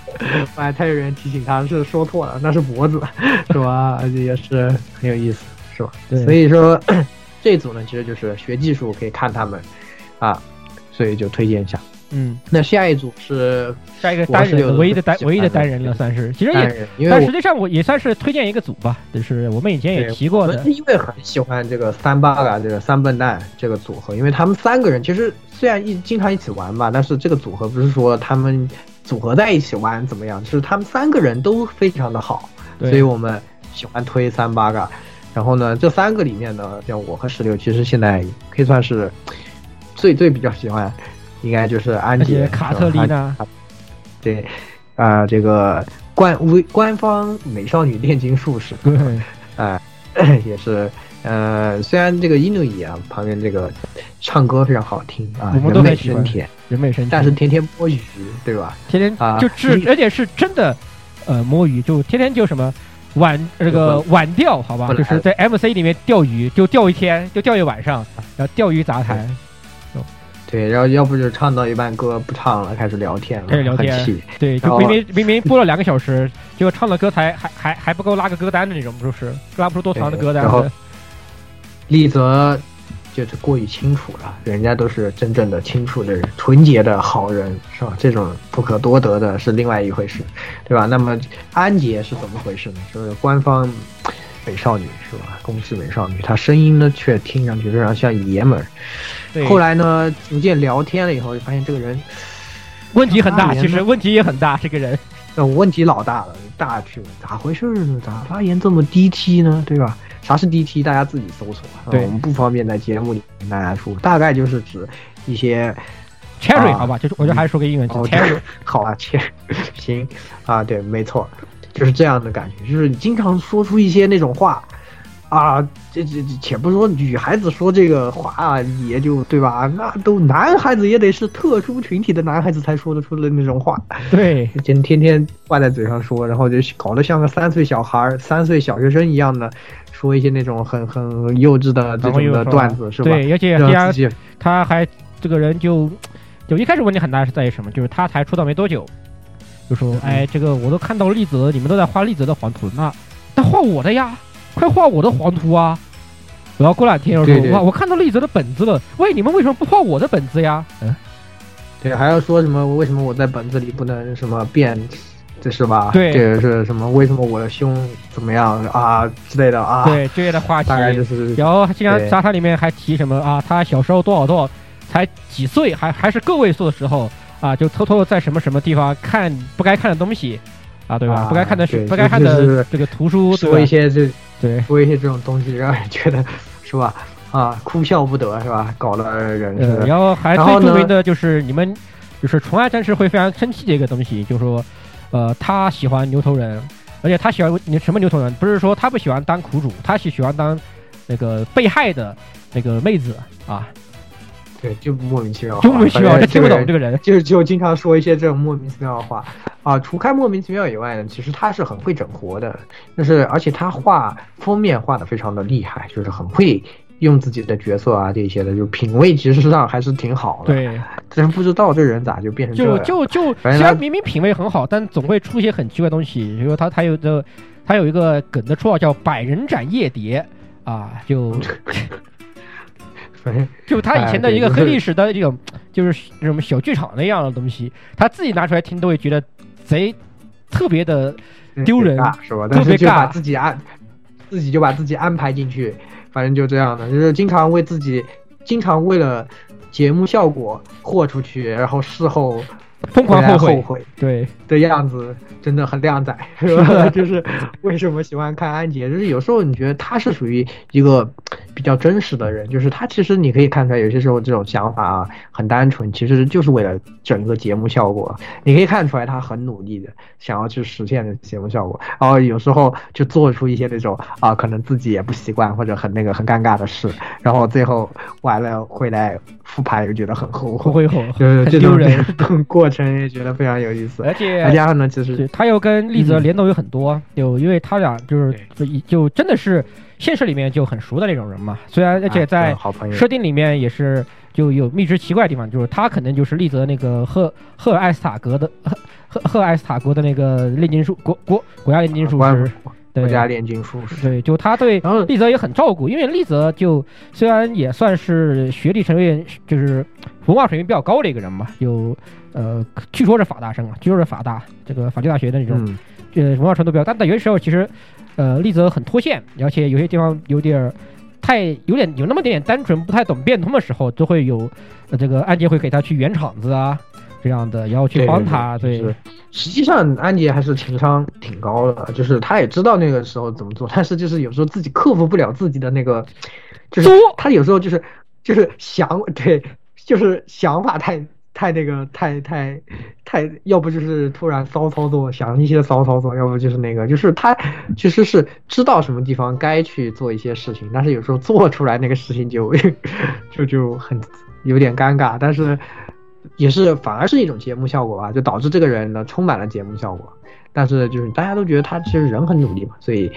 S2: 后来太有人提醒他是说错了，那是脖子，是吧？而且也是很有意思，是吧？
S1: 对
S2: 所以说 这组呢，其实就是学技术可以看他们啊，所以就推荐一下。
S1: 嗯，
S2: 那下一组是
S1: 下一个单人唯一的单唯一的单人了，算是。其实也，但实际上我也算是推荐一个组吧，就是我们以前也提过的
S2: 因为很喜欢这个三八嘎这个三笨蛋这个组合，因为他们三个人其实虽然一经常一起玩吧，但是这个组合不是说他们组合在一起玩怎么样，就是他们三个人都非常的好，所以我们喜欢推三八嘎。然后呢，这三个里面呢，像我和石榴，其实现在可以算是最最比较喜欢，应该就是安
S1: 而
S2: 杰、
S1: 卡特琳娜，
S2: 对，啊、这个官微官方美少女炼金术士，
S1: 对，
S2: 啊、也是。呃，虽然这个伊努伊啊旁边这个唱歌非常好听啊，人美声甜，
S1: 人美声甜，
S2: 但是天天摸鱼，对吧？
S1: 天天
S2: 啊
S1: 就是，
S2: 你
S1: 而且是真的，呃，摸鱼，就天天就什么晚这个晚钓，好吧，就是在 MC 里面钓鱼，就钓一天，就钓一晚上，然后钓鱼杂谈，
S2: 对，然后要不就唱到一半歌不唱了，开始聊天了，
S1: 开始聊天对，就明明明明播了两个小时，结果唱的歌才还还还不够拉个歌单的那种，不是拉不出多长的歌单
S2: 然后
S1: 的，
S2: 丽泽就是过于清楚了，人家都是真正的清楚的人，纯洁的好人，是吧？这种不可多得的是另外一回事，对吧？那么安杰是怎么回事呢？就是官方美少女是吧？公式美少女，她声音呢却听上去非常像爷们儿。
S1: 对，
S2: 后来呢，逐渐聊天了以后，就发现这个人
S1: 问题很大，其实问题也很大，这个人，
S2: 那问题老大了，大去了，咋回事呢？咋发言这么低 T 呢？对吧？啥是 DT？大家自己搜索。啊
S1: 对
S2: 我们不方便在节目里跟大家说，大概就是指一些
S1: Cherry
S2: 啊
S1: 好吧，就是我就还是说个英文字
S2: 哦
S1: Cherry，
S2: 好啊，，cherry，行啊，对，没错，就是这样的感觉，就是你经常说出一些那种话啊，这这这，且不说女孩子说这个话啊，也就对吧？那都男孩子也得是特殊群体的男孩子才说得出的那种话，
S1: 对，
S2: 就天天挂在嘴上说，然后就搞得像个三岁小孩、三岁小学生一样的。说一些那种很很幼稚的这种的段子是吧？
S1: 对，而且
S2: 让
S1: 他
S2: 自己
S1: 他还这个人就就一开始问题很大是在于什么？就是他才出道没多久，就说
S2: 嗯
S1: 哎，这个我都看到丽泽，你们都在画丽泽的黄图，那那画我的呀，快画我的黄图啊！然后过两天又说哇，我看到丽泽的本子了，喂，你们为什么不画我的本子呀？嗯，
S2: 对，还要说什么？为什么我在本子里不能什么变，这是吧？
S1: 对
S2: 这个是什么？为什么我的胸怎么样啊之类的啊？，
S1: 对，这类的话题。
S2: 大概就是
S1: 然后经常
S2: 对
S1: 杂谈里面还提什么啊？他小时候多少多少，才几岁，还还是个位数的时候啊，就偷偷在什么什么地方看不该看的东西啊，对吧？
S2: 啊
S1: 不该看的书，不该看的这个图书，
S2: 说？一些这
S1: 对
S2: 说一些这种东西，让人觉得是吧？啊，哭笑不得是吧？搞得人
S1: 然后还最著名的就是你们就是宠爱战士会非常生气的一个东西，就是说，呃，他喜欢牛头人，而且他喜欢你什么牛头人？不是说他不喜欢当苦主，他是喜欢当那个被害的那个妹子啊，
S2: 对，就莫名其妙，
S1: 就莫名其妙，
S2: 反
S1: 这听不懂这个人。
S2: 就是就经常说一些这种莫名其妙的话啊。除开莫名其妙以外呢，其实他是很会整活的，就是而且他画封面画的非常的厉害，就是很会用自己的角色啊这些的，就品味其实上还是挺好的。，
S1: 对，
S2: 但是不知道这人咋就变成这
S1: 就
S2: 样。
S1: 就就虽然明明品味很好，但总会出一些很奇怪的东西。比如说他他有的他有一个梗的绰号叫百人斩夜蝶啊，就 就他以前的一个黑历史的这种，就是什么小剧场那样的东西，他自己拿出来听都会觉得贼特别的丢人
S2: 是吧？
S1: 特别尬
S2: 自己安，自己就把自己安排进去，反正就这样的，就是经常为自己，经常为了节目效果豁出去，然后事后
S1: 疯狂后悔。
S2: 后悔。
S1: 对。
S2: 的样子，真的很靓仔，是吧？就是为什么喜欢看安杰，就是有时候你觉得他是属于一个比较真实的人，就是他其实你可以看出来，有些时候这种想法啊很单纯，其实就是为了整个节目效果。你可以看出来他很努力的想要去实现的节目效果，然后有时候就做出一些那种啊，可能自己也不习惯或者很那个很尴尬的事，然后最后完了回来复盘又觉得很后悔，
S1: 后悔后
S2: 就是
S1: 很
S2: 这种
S1: 丢人。
S2: 这种过程也觉得非常有意思。
S1: 而且
S2: 再加上呢，其实
S1: 他又跟丽泽
S2: 嗯
S1: 联动有很多，有因为他俩就是就就真的是现实里面就很熟的那种人嘛。虽然而且
S2: 啊
S1: 在设定里面也是就有秘之奇怪的地方，就是他可能就是丽泽那个赫赫尔艾斯塔格的赫赫艾斯塔国的那个炼金术国国国家炼金术师。对
S2: 国家炼金术士，
S1: 对，就他对丽泽也很照顾，因为丽泽就虽然也算是学历成员，就是文化水平比较高的一个人嘛，有呃，据说是法大生啊，据说是法大这个法律大学的那种，
S2: 嗯，
S1: 呃，文化程度比较大。但有些时候其实，呃，丽泽很脱线，而且有些地方有点儿太有点有那么点点单纯，不太懂变通的时候，都会有、呃、这个案件会给他去圆场子啊这样的，然后去帮他，对
S2: 实际上安杰还是情商挺高的，就是他也知道那个时候怎么做，但是就是有时候自己克服不了自己的那个，就是他有时候就是就是想对，就是想法太太那个太太太，要不就是突然骚操作，想一些骚操作，要不就是那个，就是他其实是知道什么地方该去做一些事情，但是有时候做出来那个事情就 就就很有点尴尬，但是也是反而是一种节目效果吧，就导致这个人呢充满了节目效果，但是就是大家都觉得他其实人很努力嘛，所以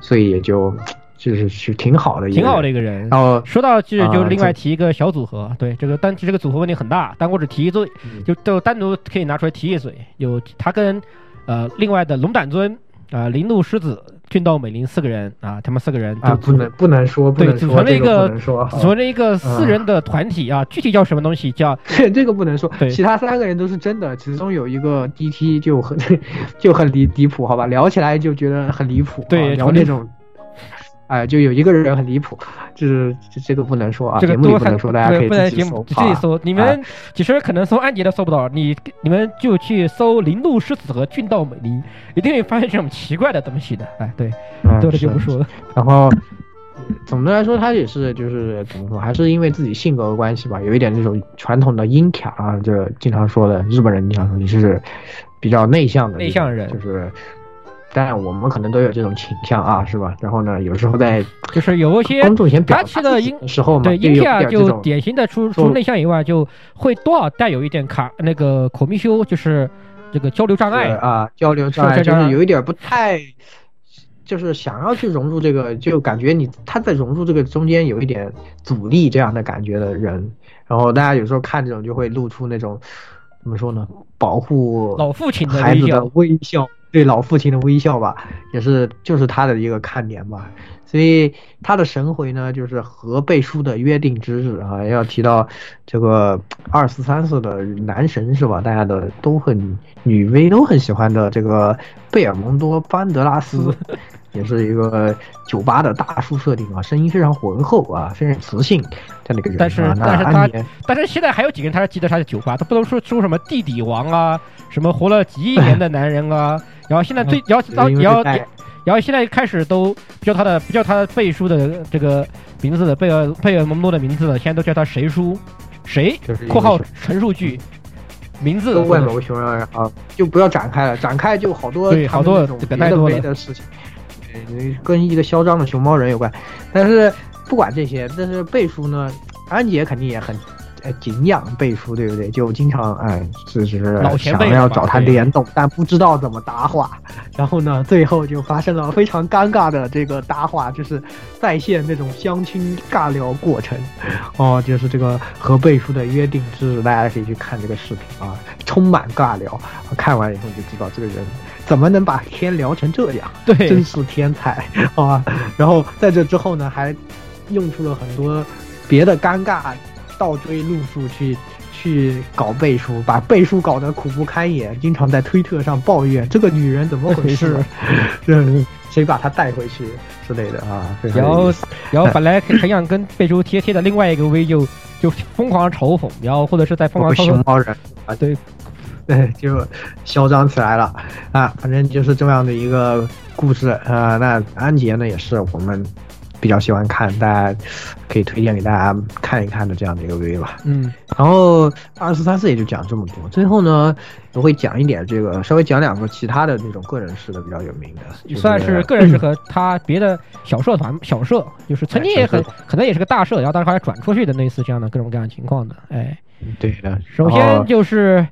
S2: 所以也就就是是挺好的一个，
S1: 挺好的一个人。
S2: 然后
S1: 说到这，就
S2: 啊
S1: 另外提一个小组合，对这个单这个组合问题很大，但我只提一嘴，
S2: 嗯
S1: 就就单独可以拿出来提一嘴。有他跟呃另外的龙胆尊啊、铃鹿狮子、俊道美玲四个人啊，他们四个人
S2: 啊不能不能说不
S1: 对
S2: 能说这
S1: 组成了一
S2: 个
S1: 组成了一个四人的团体啊，具体叫什么东西叫
S2: 这这个不能说，其他三个人都是真的，其中有一个 DT 就很就很离离谱，好吧，聊起来就觉得很离谱，
S1: 对
S2: 啊聊那种，哎，就有一个人很离谱，就是这这个不能说啊，
S1: 这个
S2: 节目里不能说，大家可
S1: 对
S2: 以自己搜，
S1: 自己搜。你们
S2: 啊
S1: 其实可能搜安杰都搜不到，你你们就去搜林鹿狮子和俊道美玲，一定会发现这种奇怪的东西的。哎，对，
S2: 嗯
S1: 多了就不说了。
S2: 然后总的来说，他也是就是怎么说，还是因为自己性格的关系吧，有一点那种传统的阴卡啊，就经常说的日本人经常说你是比较内向的
S1: 内向人
S2: 就是。但我们可能都有这种倾向啊，是吧？然后呢，有时候在
S1: 就是有一些
S2: 公众前表
S1: 他
S2: 达
S1: 的音
S2: 时候嘛，
S1: 对音卡就典型的除
S2: 做
S1: 除内向以外，就会多少带有一点卡那个口蜜修，就是这个交流障碍
S2: 对。啊，交流
S1: 障碍
S2: 就是有一点不太，就是想要去融入这个，就感觉你他在融入这个中间有一点阻力这样的感觉的人，然后大家有时候看这种就会露出那种怎么说呢，保护
S1: 老父亲的
S2: 孩子的
S1: 微笑，
S2: 微笑，对老父亲的微笑吧，也是就是他的一个看点吧。所以他的神回呢，就是和背书的约定之日啊，要提到这个二四三四的男神是吧？大家的都很女 V 都很喜欢的这个贝尔蒙多·班德拉斯，也是一个酒吧的大叔设定啊，声音非常浑厚啊，非常磁性这样的一个人啊。
S1: 但是但是他但是现在还有几个人他是记得他是酒吧，他不能说说什么地底王啊，什么活了几亿年的男人啊，然后现在最然后然后然后然后现在开始都不叫他的不叫他背书的这个名字的贝尔贝尔蒙多的名字了，现在都叫他谁书谁
S2: 就是一个（
S1: 括号陈述句）名字
S2: 都问某个熊人啊，就不要展开了，展开就好多
S1: 对好多
S2: 那种别的
S1: 梗太多了
S2: 的事情，对，跟一个嚣张的熊猫人有关。但是不管这些，但是贝叔呢，安杰肯定也很。呃，敬仰贝叔，对不对？就经常哎，就是
S1: 老前辈
S2: 想要找他联动，但不知道怎么搭话。然后呢，最后就发生了非常尴尬的这个搭话，就是在线那种相亲尬聊过程。哦，就是这个和贝叔的约定之日，大家可以去看这个视频啊，充满尬聊。看完以后就知道这个人怎么能把天聊成这样，
S1: 对真
S2: 是天才，好 吧？然后在这之后呢，还用出了很多别的尴尬倒追路数去。去搞背书，把背书搞得苦不堪言，经常在推特上抱怨这个女人怎么回事，这谁把她带回去之类的啊。
S1: 然后然后本来很想跟背书贴贴的另外一个 V 就就疯狂嘲讽，然后或者是在疯狂嘲讽
S2: 熊猫人啊，
S1: 对，
S2: 对，就嚣张起来了啊！反正就是这样的一个故事啊、那安杰呢，也是我们比较喜欢看，大家可以推荐给大家看一看的这样的一个 V 吧。
S1: 嗯
S2: 然后二四三四也就讲这么多，最后呢，我会讲一点这个，稍微讲两个其他的那种个人式的比较有名的，就
S1: 算是个人是和他别的小社团小社，就是曾经也很
S2: 哎
S1: 可能也是个大社，然后但是后来转出去的类似这样的各种各样的情况的。哎，
S2: 对的。
S1: 首先就是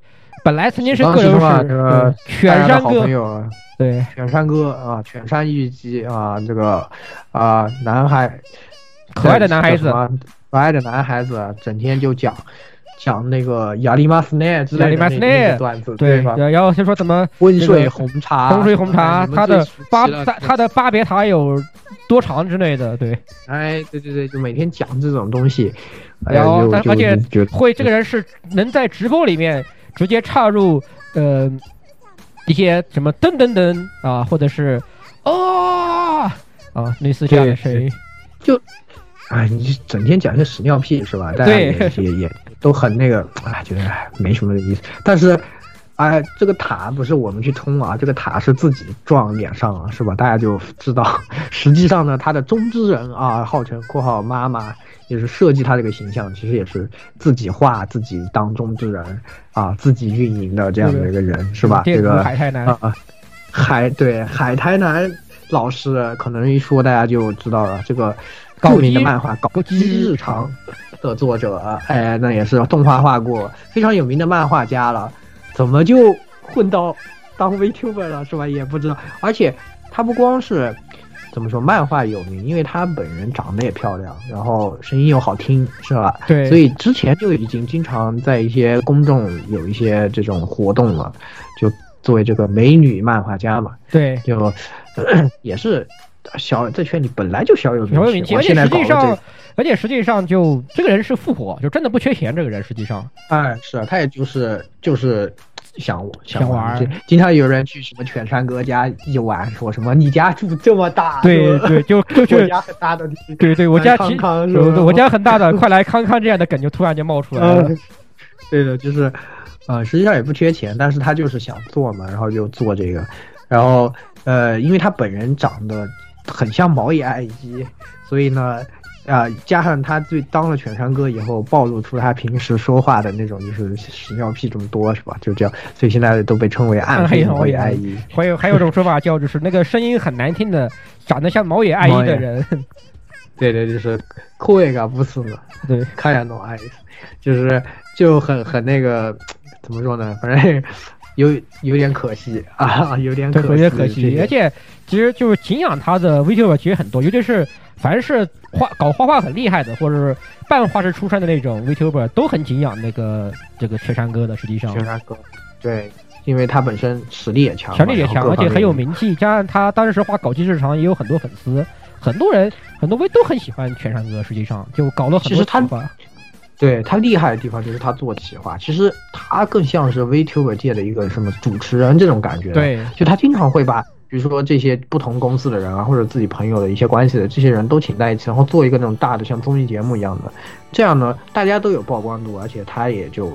S1: 本来曾经是个人是犬山哥，对
S2: 犬山哥啊，犬山玉姬啊，这个啊，男孩，
S1: 可爱的男孩子
S2: 可爱的男孩子，整天就讲讲那个亚历马斯内之类的段子，
S1: 对，
S2: 吧？
S1: 然然后先说怎么
S2: 温水红茶，
S1: 温水红茶，
S2: 哎你们
S1: 它的巴
S2: 了
S1: 它它的巴别塔有多长之类的，对，
S2: 哎，对对对，就每天讲这种东西，哎
S1: 然后而且会这个人是能在直播里面直接插入呃一些什么噔噔噔啊，或者是哦啊类似这样的声音，就
S2: 哎，你整天讲些屎尿屁是吧？大家也也也都很那个，哎，觉得哎没什么意思。但是哎，这个塔不是我们去冲啊，这个塔是自己撞脸上了，是吧？大家就知道，实际上呢，他的中之人啊，号称（括号妈妈）也是设计他这个形象，其实也是自己画、自己当中之人啊，自己运营的这样的一个人，是吧？这个
S1: 海太男，
S2: 啊，海对海苔男老师，可能一说大家就知道了，这个
S1: 搞
S2: 著名的漫画《搞基日常》的作者，哎，那也是动画画过，非常有名的漫画家了，怎么就混到当 VTuber 了，是吧？也不知道，而且他不光是。怎么说？漫画有名，因为他本人长得也漂亮，然后声音又好听，是吧？
S1: 对，
S2: 所以之前就已经经常在一些公众有一些这种活动了，就作为这个美女漫画家嘛，
S1: 对
S2: 就 也是小在圈里本来就小有名
S1: 气，而且
S2: 我现在搞
S1: 实际上
S2: 了这个，，
S1: 而且实际上就这个人是富婆，就真的不缺钱。这个人实际上，
S2: 哎，是啊他也就是就是想
S1: 想玩
S2: 就经常有人去什么犬山哥家一玩，说什么你家住这么大，
S1: 对对，就就
S2: 我，家很大的，
S1: 对对，我家很大的，快来康康这样的梗就突然就冒出来了。
S2: 嗯，对的，就是，呃，实际上也不缺钱，但是他就是想做嘛，然后就做这个，然后呃，因为他本人长得很像毛野爱一，所以呢，啊、加上他最当了犬山哥以后，暴露出他平时说话的那种就是屎尿屁这么多，是吧？就这样，所以现在都被称为暗黑毛野爱一。
S1: 还有 还有一种说法叫就是那个声音很难听的，长得像毛野爱一的人，
S2: 对对，就是酷也嘎不死呢。
S1: 对，
S2: 看呀，no eyes，就是就很很那个，怎么说呢？反正有有点可惜啊，有点
S1: 对，
S2: 可
S1: 有点可惜。而且其实就是敬仰他的 VTuber 其实很多，尤其是凡是画搞画画很厉害的，或者是半画师出身的那种 VTuber，都很敬仰那个这个雀山哥的。实际上，
S2: 全山哥，对，因为他本身实力也强
S1: 实，力也强，而且很有名气，加上他当时画搞基日常也有很多粉丝，很多人很多 V 都很喜欢犬山哥。实际上就搞了很多
S2: 其实他
S1: 企划
S2: 对他厉害的地方就是他做企划，其实他更像是 VTuber 界的一个什么主持人这种感觉。，
S1: 对
S2: 就他经常会把。比如说这些不同公司的人啊，或者自己朋友的一些关系的这些人都请在一起，然后做一个那种大的像综艺节目一样的，这样呢，大家都有曝光度，而且他也就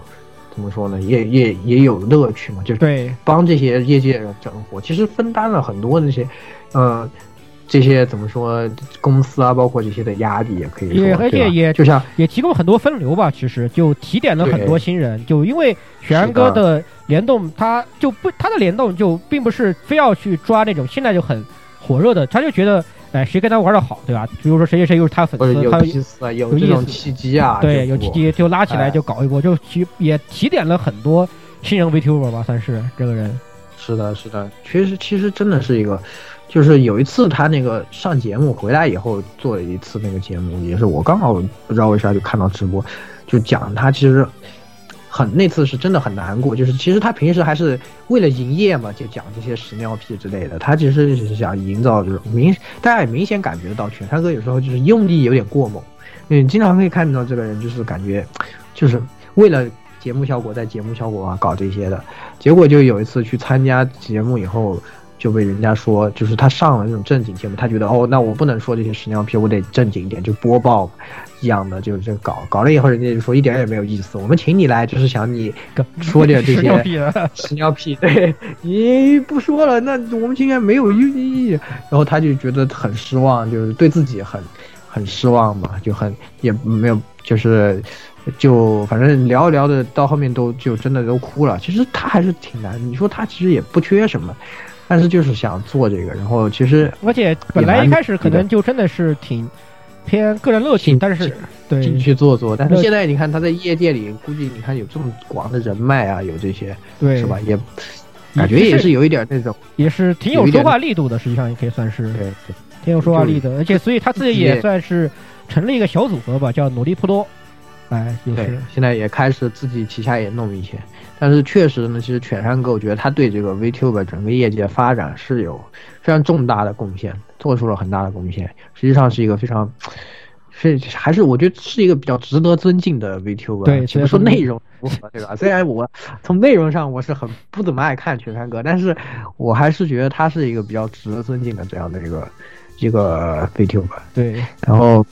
S2: 怎么说呢，也也也有乐趣嘛，就是
S1: 对。
S2: 帮这些业界人整活，其实分担了很多那些，呃，这些怎么说公司啊，包括这些的压力，也可以说，
S1: 也而且也
S2: 就像
S1: 也提供很多分流吧，其实就提点了很多新人，就因为雪山哥的联动，他就不他的联动就并不是非要去抓那种现在就很火热的，他就觉得哎谁跟他玩的好，对吧？比如说谁谁谁又是他粉丝，他
S2: 有意思啊，有契机啊，
S1: 对有契机就拉起来
S2: 哎
S1: 就搞一波，就提也提点了很多新人 VTuber 吧，算是这个人。
S2: 是的，是的，其实其实真的是一个，就是有一次他那个上节目回来以后做了一次那个节目，也是我刚好不知道为啥就看到直播，就讲他其实很那次是真的很难过，就是其实他平时还是为了营业嘛，就讲这些屎尿屁之类的，他其实是想营造就是明大家也明显感觉到犬山哥有时候就是用力有点过猛，嗯，经常可以看到这个人就是感觉就是为了。节目效果在节目效果啊搞这些的，结果就有一次去参加节目以后，就被人家说，就是他上了那种正经节目，他觉得哦，那我不能说这些屎尿屁，我得正经一点，就播报一样的，就是这个搞搞了以后，人家就说一点也没有意思，我们请你来就是想你说点这些
S1: 屁，
S2: 屎尿屁，对你不说了，那我们今天没有意义，然后他就觉得很失望，就是对自己很很失望嘛，就很也没有就是。就反正聊着聊着，到后面都就真的都哭了。其实他还是挺难，你说他其实也不缺什么，但是就是想做这个。然后其实
S1: 而且本来一开始可能就真的是挺偏个人乐趣，但是对
S2: 进去做做。但是现在你看他在业界里，估计你看有这么广的人脉啊，有这些，
S1: 对
S2: 是吧？也感觉也是有一点那种，
S1: 也是挺有说话力度的。实际上也可以算是
S2: 对对，
S1: 挺有说话力的。而且所以他自己也算是成立一个小组合吧，叫努力颇多。哎，
S2: 就是，现在也开始自己旗下也弄一些，但是确实呢，其实犬山哥，我觉得他对这个 VTuber 整个业界发展是有非常重大的贡献，做出了很大的贡献，实际上是一个非常，是还是我觉得是一个比较值得尊敬的 VTuber。
S1: 对，
S2: 不说内容如何，对吧？虽然我从内容上我是很不怎么爱看犬山哥，但是我还是觉得他是一个比较值得尊敬的这样的一个一个 VTuber。
S1: 对，
S2: 然后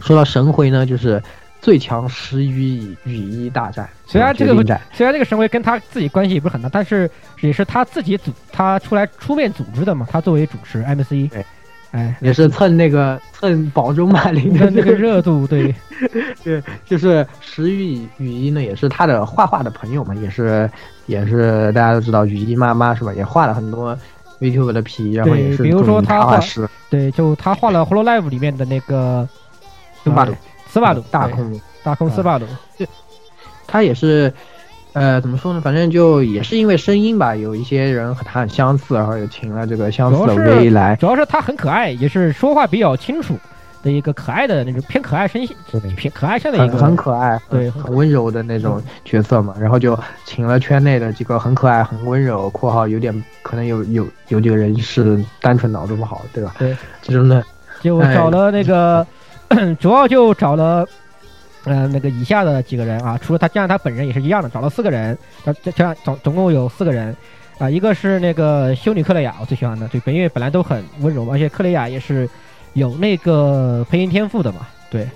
S2: 说到神回呢，就是。最强十余羽衣大战，
S1: 虽然这个虽然这个神威跟他自己关系也不是很大，但是也是他自己组他出来出面组织的嘛，他作为主持 MC，
S2: 对。
S1: 哎，
S2: 也是蹭那个蹭宝中马林的
S1: 那那个热度，对，
S2: 对，就是十羽羽衣呢，也是他的画画的朋友嘛，也是也是大家都知道羽衣妈妈是吧？也画了很多 VTuber 的皮，然后也是
S1: 比如说他画
S2: 师。
S1: 对，就他画了《Holo Live》里面的那个
S2: 斯巴鲁
S1: 斯巴鲁
S2: 大空，
S1: 大空斯巴鲁，
S2: 他也是。呃，怎么说呢？反正就也是因为声音吧，有一些人和他很相似，然后也请了这个相似的
S1: 主要是
S2: V 来。
S1: 主要是他很可爱，也是说话比较清楚的一个可爱的那种偏可爱声线，偏可爱向的一个
S2: 很可爱，
S1: 对
S2: 很很温柔的那种角色嘛，然后就请了圈内的几个很可爱、很温柔（括号有点可能有有有几个人是单纯脑子不好，对吧？
S1: 对，
S2: 这种的
S1: 就找了那个，主要就找了，呃，那个以下的几个人啊，除了他，加上他本人也是一样的，找了四个人，这这这样总总共有四个人，啊，一个是那个修女克雷亚，我最喜欢的，对，本因为本来都很温柔嘛，而且克雷亚也是有那个配音天赋的嘛，对，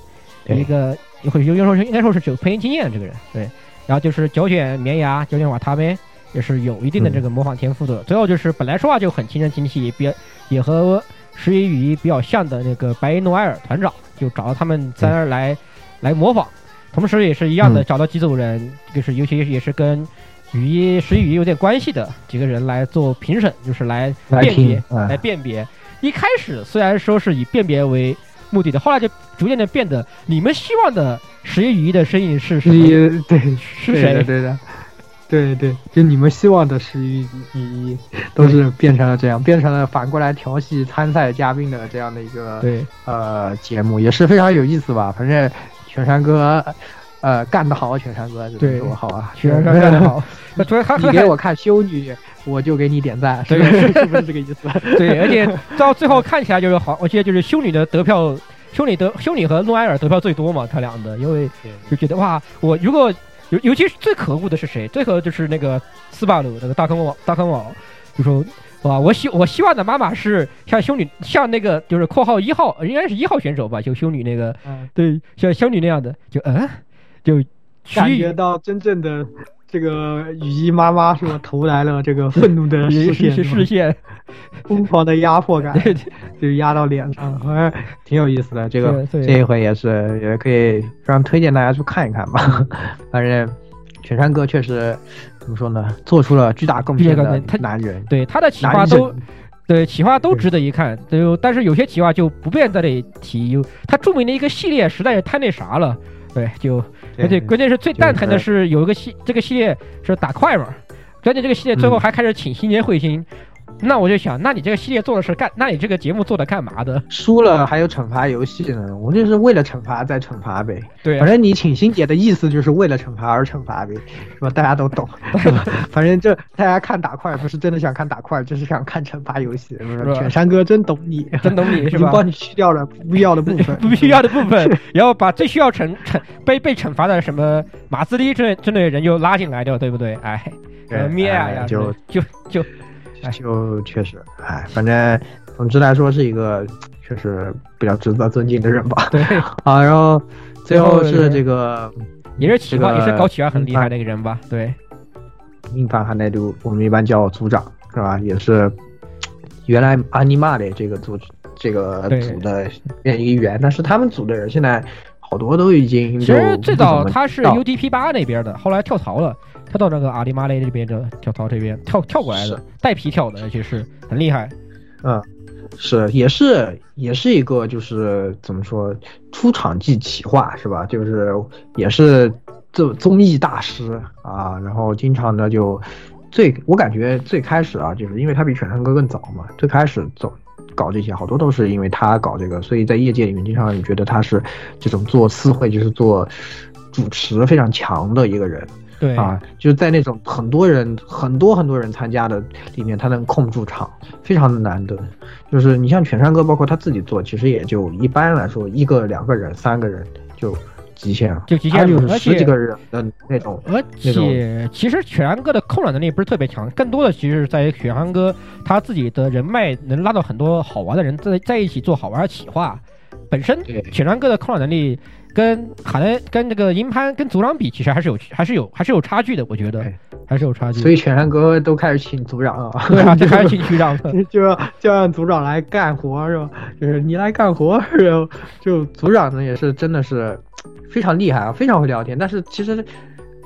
S2: 有
S1: 一个会有有说应该说是有配音经验这个人，对，然后就是脚卷绵牙，脚卷瓦塔呗。也是有一定的这个模仿天赋的，最后就是本来说话就很亲人亲气，也比也和石野羽衣比较像的那个白银诺埃尔团长，就找到他们三人来、来模仿，同时也是一样的
S2: 嗯
S1: 找到几组人，就是尤其也是跟羽衣石羽衣有点关系的几个人来做评审，就是来
S2: 来
S1: 辨别来辨别。一开始虽然说是以辨别为目的的，后来就逐渐的变得你们希望的石野羽衣的声音是什么？
S2: 对
S1: 是谁
S2: 对的？对，对对，就你们希望的十一一都是变成了这样，变成了反过来调戏参赛嘉宾的这样的一个
S1: 对
S2: 呃节目，也是非常有意思吧。反正犬山哥呃干得好，犬山哥只
S1: 对
S2: 我好啊，
S1: 犬山哥干得好。那主要他
S2: 你给我看修女，我就给你点赞，是
S1: 对
S2: 不是是不是这个意思？
S1: 对，而且到最后看起来就是好，我记得就是修女的得票，修女得修女和诺埃尔得票最多嘛，他俩的，因为就觉得哇，我如果尤尤其是最可恶的是谁？最可恶就是那个斯巴鲁那个大坑王大坑王，就说哇，我希我希望的妈妈是像修女，像那个就是括号一号，应该是一号选手吧，就修女那个，
S2: 嗯
S1: 对，像修女那样的，就嗯，就
S2: 感
S1: 徐
S2: 觉到真正的这个雨衣妈妈是吧，投来了这个愤怒的 视线，
S1: 视线，
S2: 疯狂的压迫感，
S1: 对
S2: 就压到脸上，好像挺有意思的。这个这一回也是也可以非常推荐大家去看一看吧。反正犬山哥确实怎么说呢，做出了巨大贡献的男人，
S1: 对他的企
S2: 男
S1: 划都。对企划都值得一看，就但是有些企划就不便在这里提，有他著名的一个系列实在是太那啥了，对，就而且关键是最蛋疼的是有一个系这个系列是打快嘛，关键这个系列最后还开始请新年彗星，那我就想，那你这个系列做的是干，那你这个节目做的干嘛的？
S2: 输了还有惩罚游戏呢，我就是为了惩罚再惩罚呗。
S1: 对啊
S2: 反正你请星姐的意思就是为了惩罚而惩罚呗，是吧？大家都懂？反正这大家看打块不是真的想看打块，就是想看惩罚游戏，是
S1: 吧
S2: 吧？犬山哥真懂你，
S1: 真懂你
S2: 已
S1: 是吧？
S2: 经帮你去掉了不必要的部分，
S1: 不必要的部分，然后把最需要惩惩被被惩罚的什么马自立之类之类的人就拉进来掉，对不对？哎，
S2: 对
S1: 呃呀，
S2: 就
S1: 就就
S2: 确实，哎，反正总之来说是一个确实比较值得尊敬的人吧。
S1: 对，
S2: 好，然后最后是这个
S1: 也是企划，也是搞企划很厉害的一个人吧？对，
S2: 硬盘汉奈度，我们一般叫组长是吧？也是原来阿尼玛的这个组这个组的一员，但是他们组的人现在好多都已经
S1: 其
S2: 就
S1: 实最早他是 UDP 八那边的，后来跳槽了，跳到那个阿里马雷这边的跳槽这边跳跳过来的，带皮跳的，而且是很厉害。
S2: 嗯，是也是也是一个就是怎么说出场即企划是吧？就是也是这综艺大师啊，然后经常的就最我感觉最开始啊，就是因为他比犬山哥更早嘛，最开始走。搞这些好多都是因为他搞这个，所以在业界里面经常你觉得他是这种做私会，就是做主持非常强的一个人。
S1: 对
S2: 啊，就是在那种很多人、很多很多人参加的里面，他能控住场，非常的难得。就是你像犬山哥，包括他自己做，其实也就一般来说一个、两个人、三个人就极限了，
S1: 就极限
S2: 他就是
S1: 了而且
S2: 十几个人的那种。
S1: 而且其实雪山哥的控场能力不是特别强，更多的其实是在于雪山哥他自己的人脉能拉到很多好玩的人在在一起做好玩的企划。本身
S2: 对
S1: 铁川哥的控场能力跟海莱跟这个银潘跟组长比，其实还是有还是有还是有差距的，我觉得
S2: 对
S1: 还是有差距。
S2: 所以全山哥都开始请组长了，
S1: 对啊，就开始请 局长了。
S2: 就要就让组长来干活是吧？就是你来干活，然后就组长呢也是真的是非常厉害啊，非常会聊天。但是其实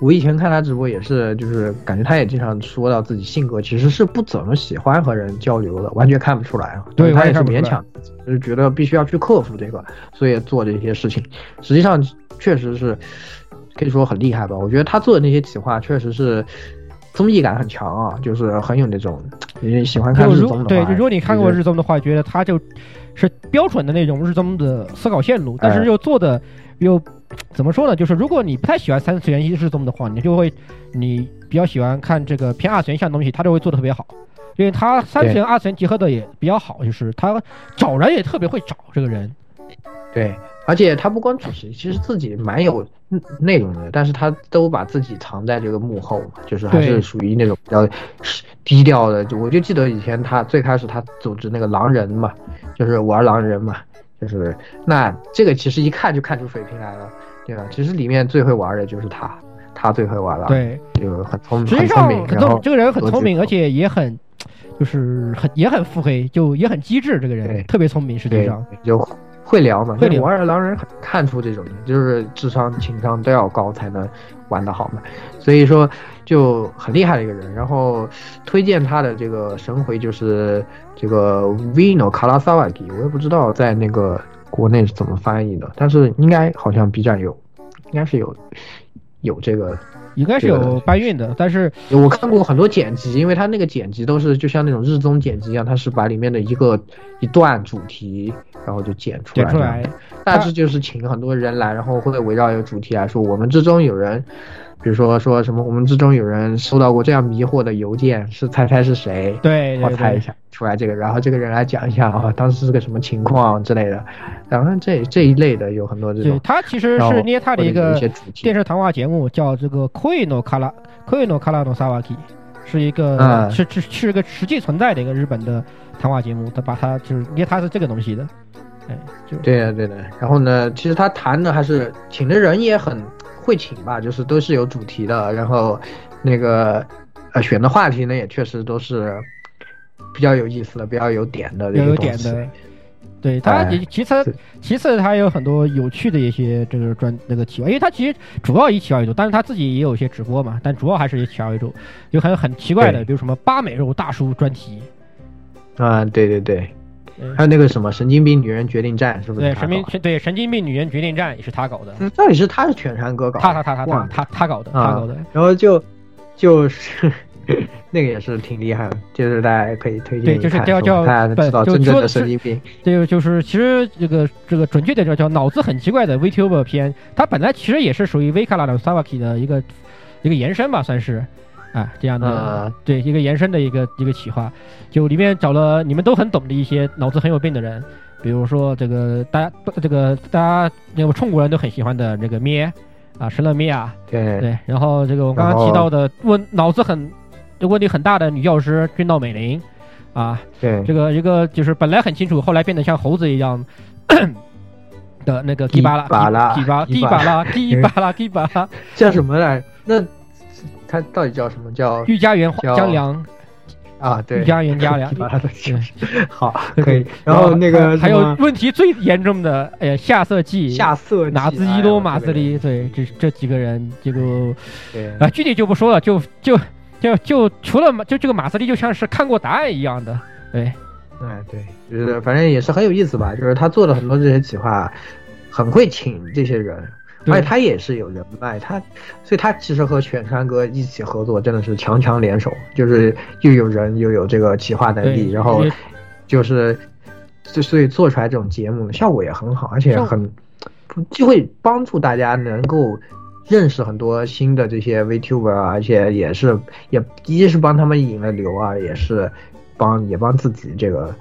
S2: 我以前看他直播也是，就是感觉他也经常说到自己性格其实是不怎么喜欢和人交流的，完全看不出来啊。
S1: 对
S2: 他也是勉强，就是觉得必须要去克服这个，所以做这些事情。实际上确实是可以说很厉害吧。我觉得他做的那些企划确实是。综艺感很强啊，就是很有那种，你喜欢看日综的话，
S1: 对，就如果你看过日综的话，觉得他就是标准的那种日综的思考线路，但
S2: 哎
S1: 是又做的又怎么说呢？就是如果你不太喜欢三次元日综的话，你就会你比较喜欢看这个偏二次元向的东西，他就会做的特别好，因为他三次元二次元结合的也比较好，就是他找人也特别会找这个人。
S2: 对，而且他不光主持，其实自己蛮有嗯内容的，但是他都把自己藏在这个幕后嘛，就是还是属于那种比较低调的。就我就记得以前他最开始他组织那个狼人嘛，就是玩狼人嘛，就是那这个其实一看就看出水平来了，对吧？其实里面最会玩的就是他，他最会玩了，，
S1: 对，
S2: 就很聪
S1: 实际
S2: 很聪明，
S1: 很
S2: 然后
S1: 这个人很聪明，而且也很就是很也很腹黑，就也很机智，这个人
S2: 对
S1: 特别聪明，实际
S2: 对
S1: 上。
S2: 就会聊嘛，
S1: 会聊
S2: 玩儿狼人很看出这种的，就是智商、情商都要高才能玩得好嘛。所以说就很厉害的一个人。然后推荐他的这个神回就是这个 Vino Kalasawaki，我也不知道在那个国内是怎么翻译的，但是应该好像 B 站有，应该是有有这个。
S1: 应该是有搬运的，但是
S2: 我看过很多剪辑，因为他那个剪辑都是就像那种日综剪辑一样，他是把里面的一个一段主题，然后就剪出来。
S1: 剪出来。
S2: 大致就是请很多人来，然后会围绕一个主题来说，我们之中有人，比如说说什么，我们之中有人收到过这样迷惑的邮件，是猜猜是谁？
S1: 对对对，
S2: 我猜一下出来这个，然后这个人来讲一下啊，当时是个什么情况之类的，然后这这一类的有很多这
S1: 对
S2: 种，
S1: 他其实是捏他的一个电视谈话节目，叫这个 no Kara Koi no Kara no Sawaki，是一个、
S2: 嗯
S1: 是是是一个实际存在的一个日本的谈话节目，他把它就是捏他是这个东西的，哎，就
S2: 对的对的。然后呢，其实他谈的还是请的人也很会请吧，就是都是有主题的，然后那个呃选的话题呢也确实都是比较有意思的，比较有点的比
S1: 较有。点的。对他
S2: 哎
S1: 也其次
S2: 是
S1: 其次他有很多有趣的一些这个专那个企划，因为他其实主要以企划为主，但是他自己也有一些直播嘛，但主要还是以企划为主，有很很奇怪的，比如什么八美肉大叔专题，
S2: 啊，对对对
S1: 嗯，
S2: 还有那个什么神经病女人决定战，是不是
S1: 对？神经对神经病女人决定战也是他搞的，
S2: 嗯到底是他是犬山哥搞的？
S1: 他他他他他他他搞的，他
S2: 啊
S1: 搞的。
S2: 然后就就是 那个也是挺厉害的，就是大家可以推荐
S1: 对就是叫叫
S2: 大家知道真正的神经病。
S1: 这个就是其实这个这个准确的叫叫脑子很奇怪的 VTuber 片，它本来其实也是属于 v k a r a 的 Sawaki 的一个一个延伸吧，算是啊这样的、
S2: 呃
S1: 对一个延伸的一个一个企划，就里面找了你们都很懂的一些脑子很有病的人，比如说这个大家这个大家那个中国人都很喜欢的这个咩啊神乐咩啊，
S2: 对。
S1: 对，然后这个我刚刚提到的问脑子很问题很大的女教师君道美玲啊。
S2: 对。
S1: 这个一个就是本来很清楚，后来变得像猴子一样 的那个
S2: 迪
S1: 巴拉
S2: 巴拉
S1: 迪巴
S2: 迪 巴
S1: 迪巴拉迪巴拉迪巴拉
S2: 叫什么来？那他到底叫什么？叫
S1: 御家园
S2: 叫
S1: 江良，
S2: 啊？对，
S1: 御家园江良
S2: 好可以。然后那个
S1: 还有问题最严重的，哎呀，夏色季
S2: 下色季
S1: 纳兹
S2: 哎
S1: 伊多马斯利，对，这这几个人，这个
S2: 对。
S1: 啊，具体就不说了，就就就就除了马就这个马斯利，就像是看过答案一样的，对，
S2: 哎，对，就是反正也是很有意思吧。就是他做了很多这些企划，很会请这些人，
S1: 对
S2: 而且他也是有人脉，他所以他其实和犬山哥一起合作真的是强强联手，就是又有人又有这个企划能力，然后就是就所以做出来这种节目效果也很好，而且很就会帮助大家能够。认识很多新的这些 VTuber 啊，而且也是也一是帮他们引了流啊，也是帮也帮自己这个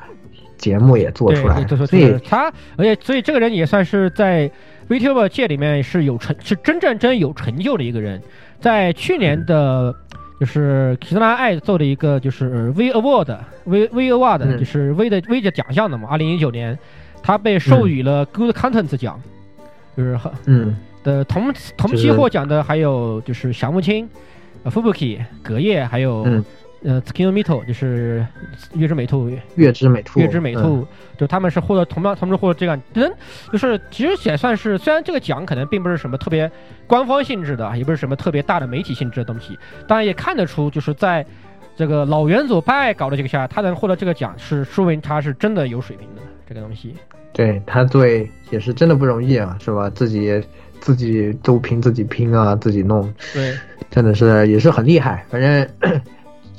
S2: 节目也做出来所以
S1: 他，而且所以这个人也算是在 VTuber 界里面是有成，是真正真有成就的一个人。在去年的，就是 Kizuna 爱做的一个就是 V Award V V Award，、
S2: 嗯
S1: 就是 V 的 V 的奖项的嘛，二零一九年。他被授予了 Good Contents 奖，就是很
S2: 嗯
S1: 的同同期获奖的还有就是小木青、呃 Fubuki、隔夜，还有、
S2: 嗯
S1: 呃 Tsukinomito，就是月之美兔、
S2: 月之美兔，
S1: 月之美
S2: 嗯
S1: 兔，就他们是获得同样同时获得这个，真就是其实也算是，虽然这个奖可能并不是什么特别官方性质的，也不是什么特别大的媒体性质的东西，当然也看得出，就是在这个老元祖派搞的这个下，他能获得这个奖是说明他是真的有水平的这个东西。
S2: 对他对也是真的不容易啊，是吧？自己自己都拼自己拼啊，自己弄，
S1: 对，
S2: 真的是也是很厉害。反正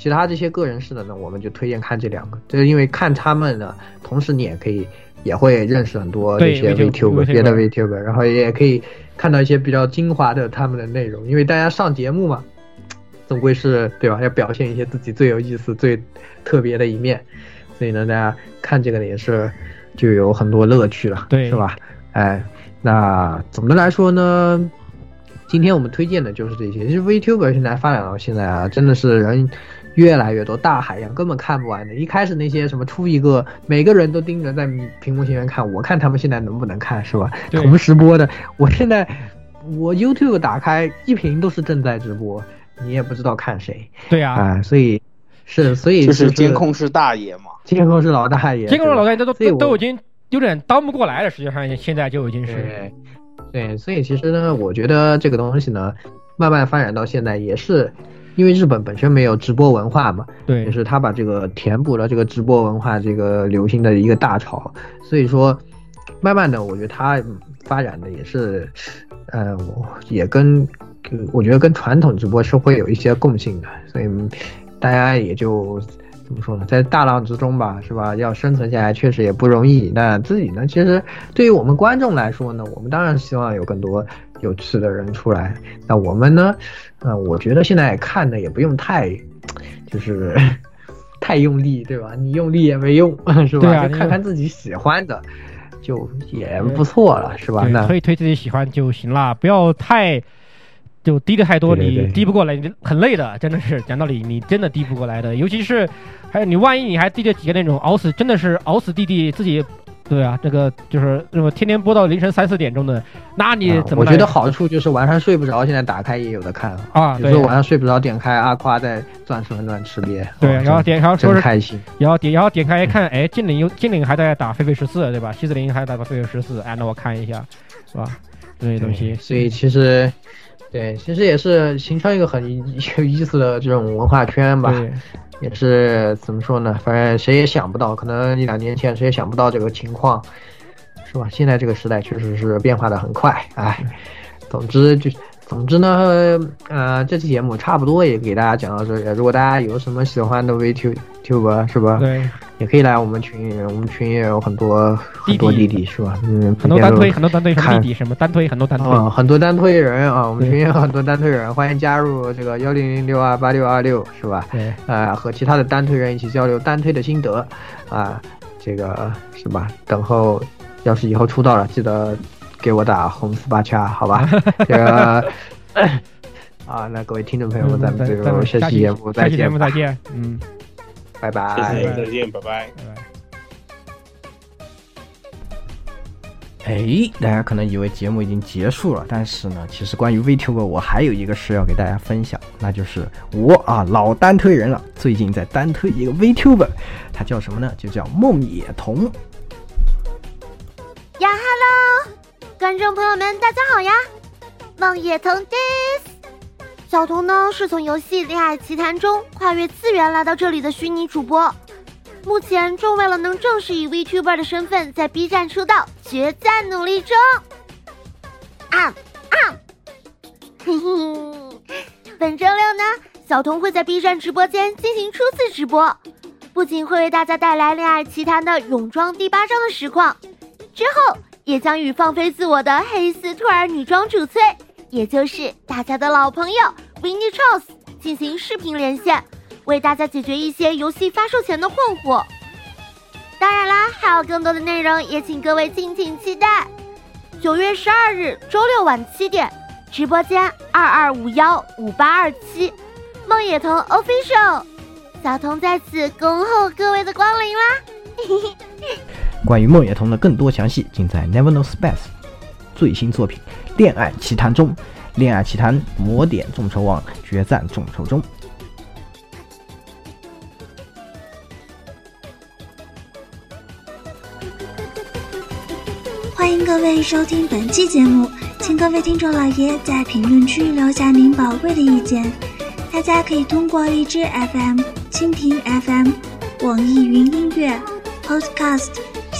S2: 其他这些个人式的呢，我们就推荐看这两个，就是因为看他们呢，同时你也可以也会认识很多这些
S1: VTuber
S2: VTuber 别的 VTuber，然后也可以看到一些比较精华的他们的内容，因为大家上节目嘛，总归是对吧？要表现一些自己最有意思、最特别的一面，所以呢，大家看这个呢也是就有很多乐趣了，
S1: 对
S2: 是吧？哎，那总的来说呢，今天我们推荐的就是这些。其实 VTuber 现在发展到现在啊，真的是人越来越多，大海洋根本看不完的。一开始那些什么出一个，每个人都盯着在屏幕前面看，我看他们现在能不能看，是吧？同时播的，我现在我 YouTube 打开一屏都是正在直播，你也不知道看谁
S1: 对啊，
S2: 啊，所以是所以
S3: 就是
S2: 是
S3: 监控是大爷嘛。
S2: 监控是老大爷，
S1: 监控
S2: 是
S1: 老大爷都
S2: 所以我
S1: 都都已经有点当不过来了，实际上现在就已经是
S2: 对，对，所以其实呢，我觉得这个东西呢，慢慢发展到现在，也是因为日本本身没有直播文化嘛，
S1: 对
S2: 也是他把这个填补了这个直播文化这个流行的一个大潮，所以说，慢慢的，我觉得它嗯发展的也是，呃，我也跟，我觉得跟传统直播是会有一些共性的，所以嗯大家也就。怎么说呢，在大浪之中吧，是吧？要生存下来确实也不容易。那自己呢，其实对于我们观众来说呢，我们当然希望有更多有趣的人出来。那我们呢，呃，我觉得现在看的也不用太，就是 太用力，对吧？你用力也没用，是吧？
S1: 对啊
S2: 就看看自己喜欢的，就也不错了，是吧？
S1: 对，
S2: 那
S1: 推推自己喜欢就行了，不要太就低的太多，你低不过来，你很累的，真的是讲道理，你真的低不过来的。尤其是还有你万一你还低着几个那种熬死，真的是熬死弟弟自己。对啊，这个就是那么天天播到凌晨三四点钟的，那你
S2: 啊
S1: 怎么来？
S2: 我觉得好处就是晚上睡不着，现在打开也有的看。
S1: 啊，对
S2: 有时候晚上睡不着，点开阿夸在钻石钻吃瘪，
S1: 对，
S2: 哦
S1: 然后点，然后说是，
S2: 开心。
S1: 然后点，然后点开一看，哎，精灵又精灵还在打狒狒十四，对吧？西子林还在打狒狒十四，哎，那我看一下，是吧？这些东西，
S2: 所以其实，对，其实也是形成一个很有意思的这种文化圈吧。也是怎么说呢？反正谁也想不到，可能一两年前谁也想不到这个情况，是吧？现在这个时代确实是变化的很快，哎，总之就。总之呢，呃，这期节目差不多也给大家讲到这里。如果大家有什么喜欢的 VTuber 是吧？
S1: 对，
S2: 也可以来我们群，我们群也有很多很多弟弟是吧？嗯，
S1: 很多单推，很多单推，什么
S2: 看
S1: 弟弟，什么单推，很多单推。
S2: 啊，很多单推人啊，我们群也有很多单推人，欢迎加入这个幺零零六二八六二六是吧？
S1: 对，
S2: 呃，和其他的单推人一起交流单推的心得啊，这个是吧？等候要是以后出道了，记得给我打红四八掐，好吧？这个 啊，那各位听众朋友们，咱们这个下期节目再
S1: 下期节
S2: 见吧，
S1: 目再见，嗯，
S2: 拜拜。
S3: 谢谢，再见，拜拜。
S1: 拜拜。
S5: 哎，大家可能以为节目已经结束了，但是呢，其实关于 VTuber 我还有一个事要给大家分享，那就是我啊老单推人了，最近在单推一个 VTuber，他叫什么呢？就叫梦野童。
S6: 呀，Hello，观众朋友们，大家好呀！梦野童 this，小童呢是从游戏《恋爱奇谈》中跨越次元来到这里的虚拟主播，目前正为了能正式以 VTuber 的身份在 B 站出道，决在努力中。啊啊，嘿嘿，本周六呢，小童会在 B 站直播间进行初次直播，不仅会为大家带来《恋爱奇谈》的泳装第八章的实况。之后也将与放飞自我的黑丝兔儿女装主催，也就是大家的老朋友 Winnie Charles 进行视频连线，为大家解决一些游戏发售前的困惑。当然啦，还有更多的内容，也请各位敬请期待。九月十二日周六晚七点，直播间二二五幺五八二七，梦野童 Official，小童在此恭候各位的光临啦！嘿嘿嘿。
S5: 关于梦野童的更多详细，尽在 Never Know Space 最新作品《恋爱奇谈》中，《恋爱奇谈》魔点众筹网决战众筹中。
S7: 欢迎各位收听本期节目，请各位听众老爷在评论区留下您宝贵的意见。大家可以通过荔枝 FM、蜻蜓 FM、网易云音乐、Podcast、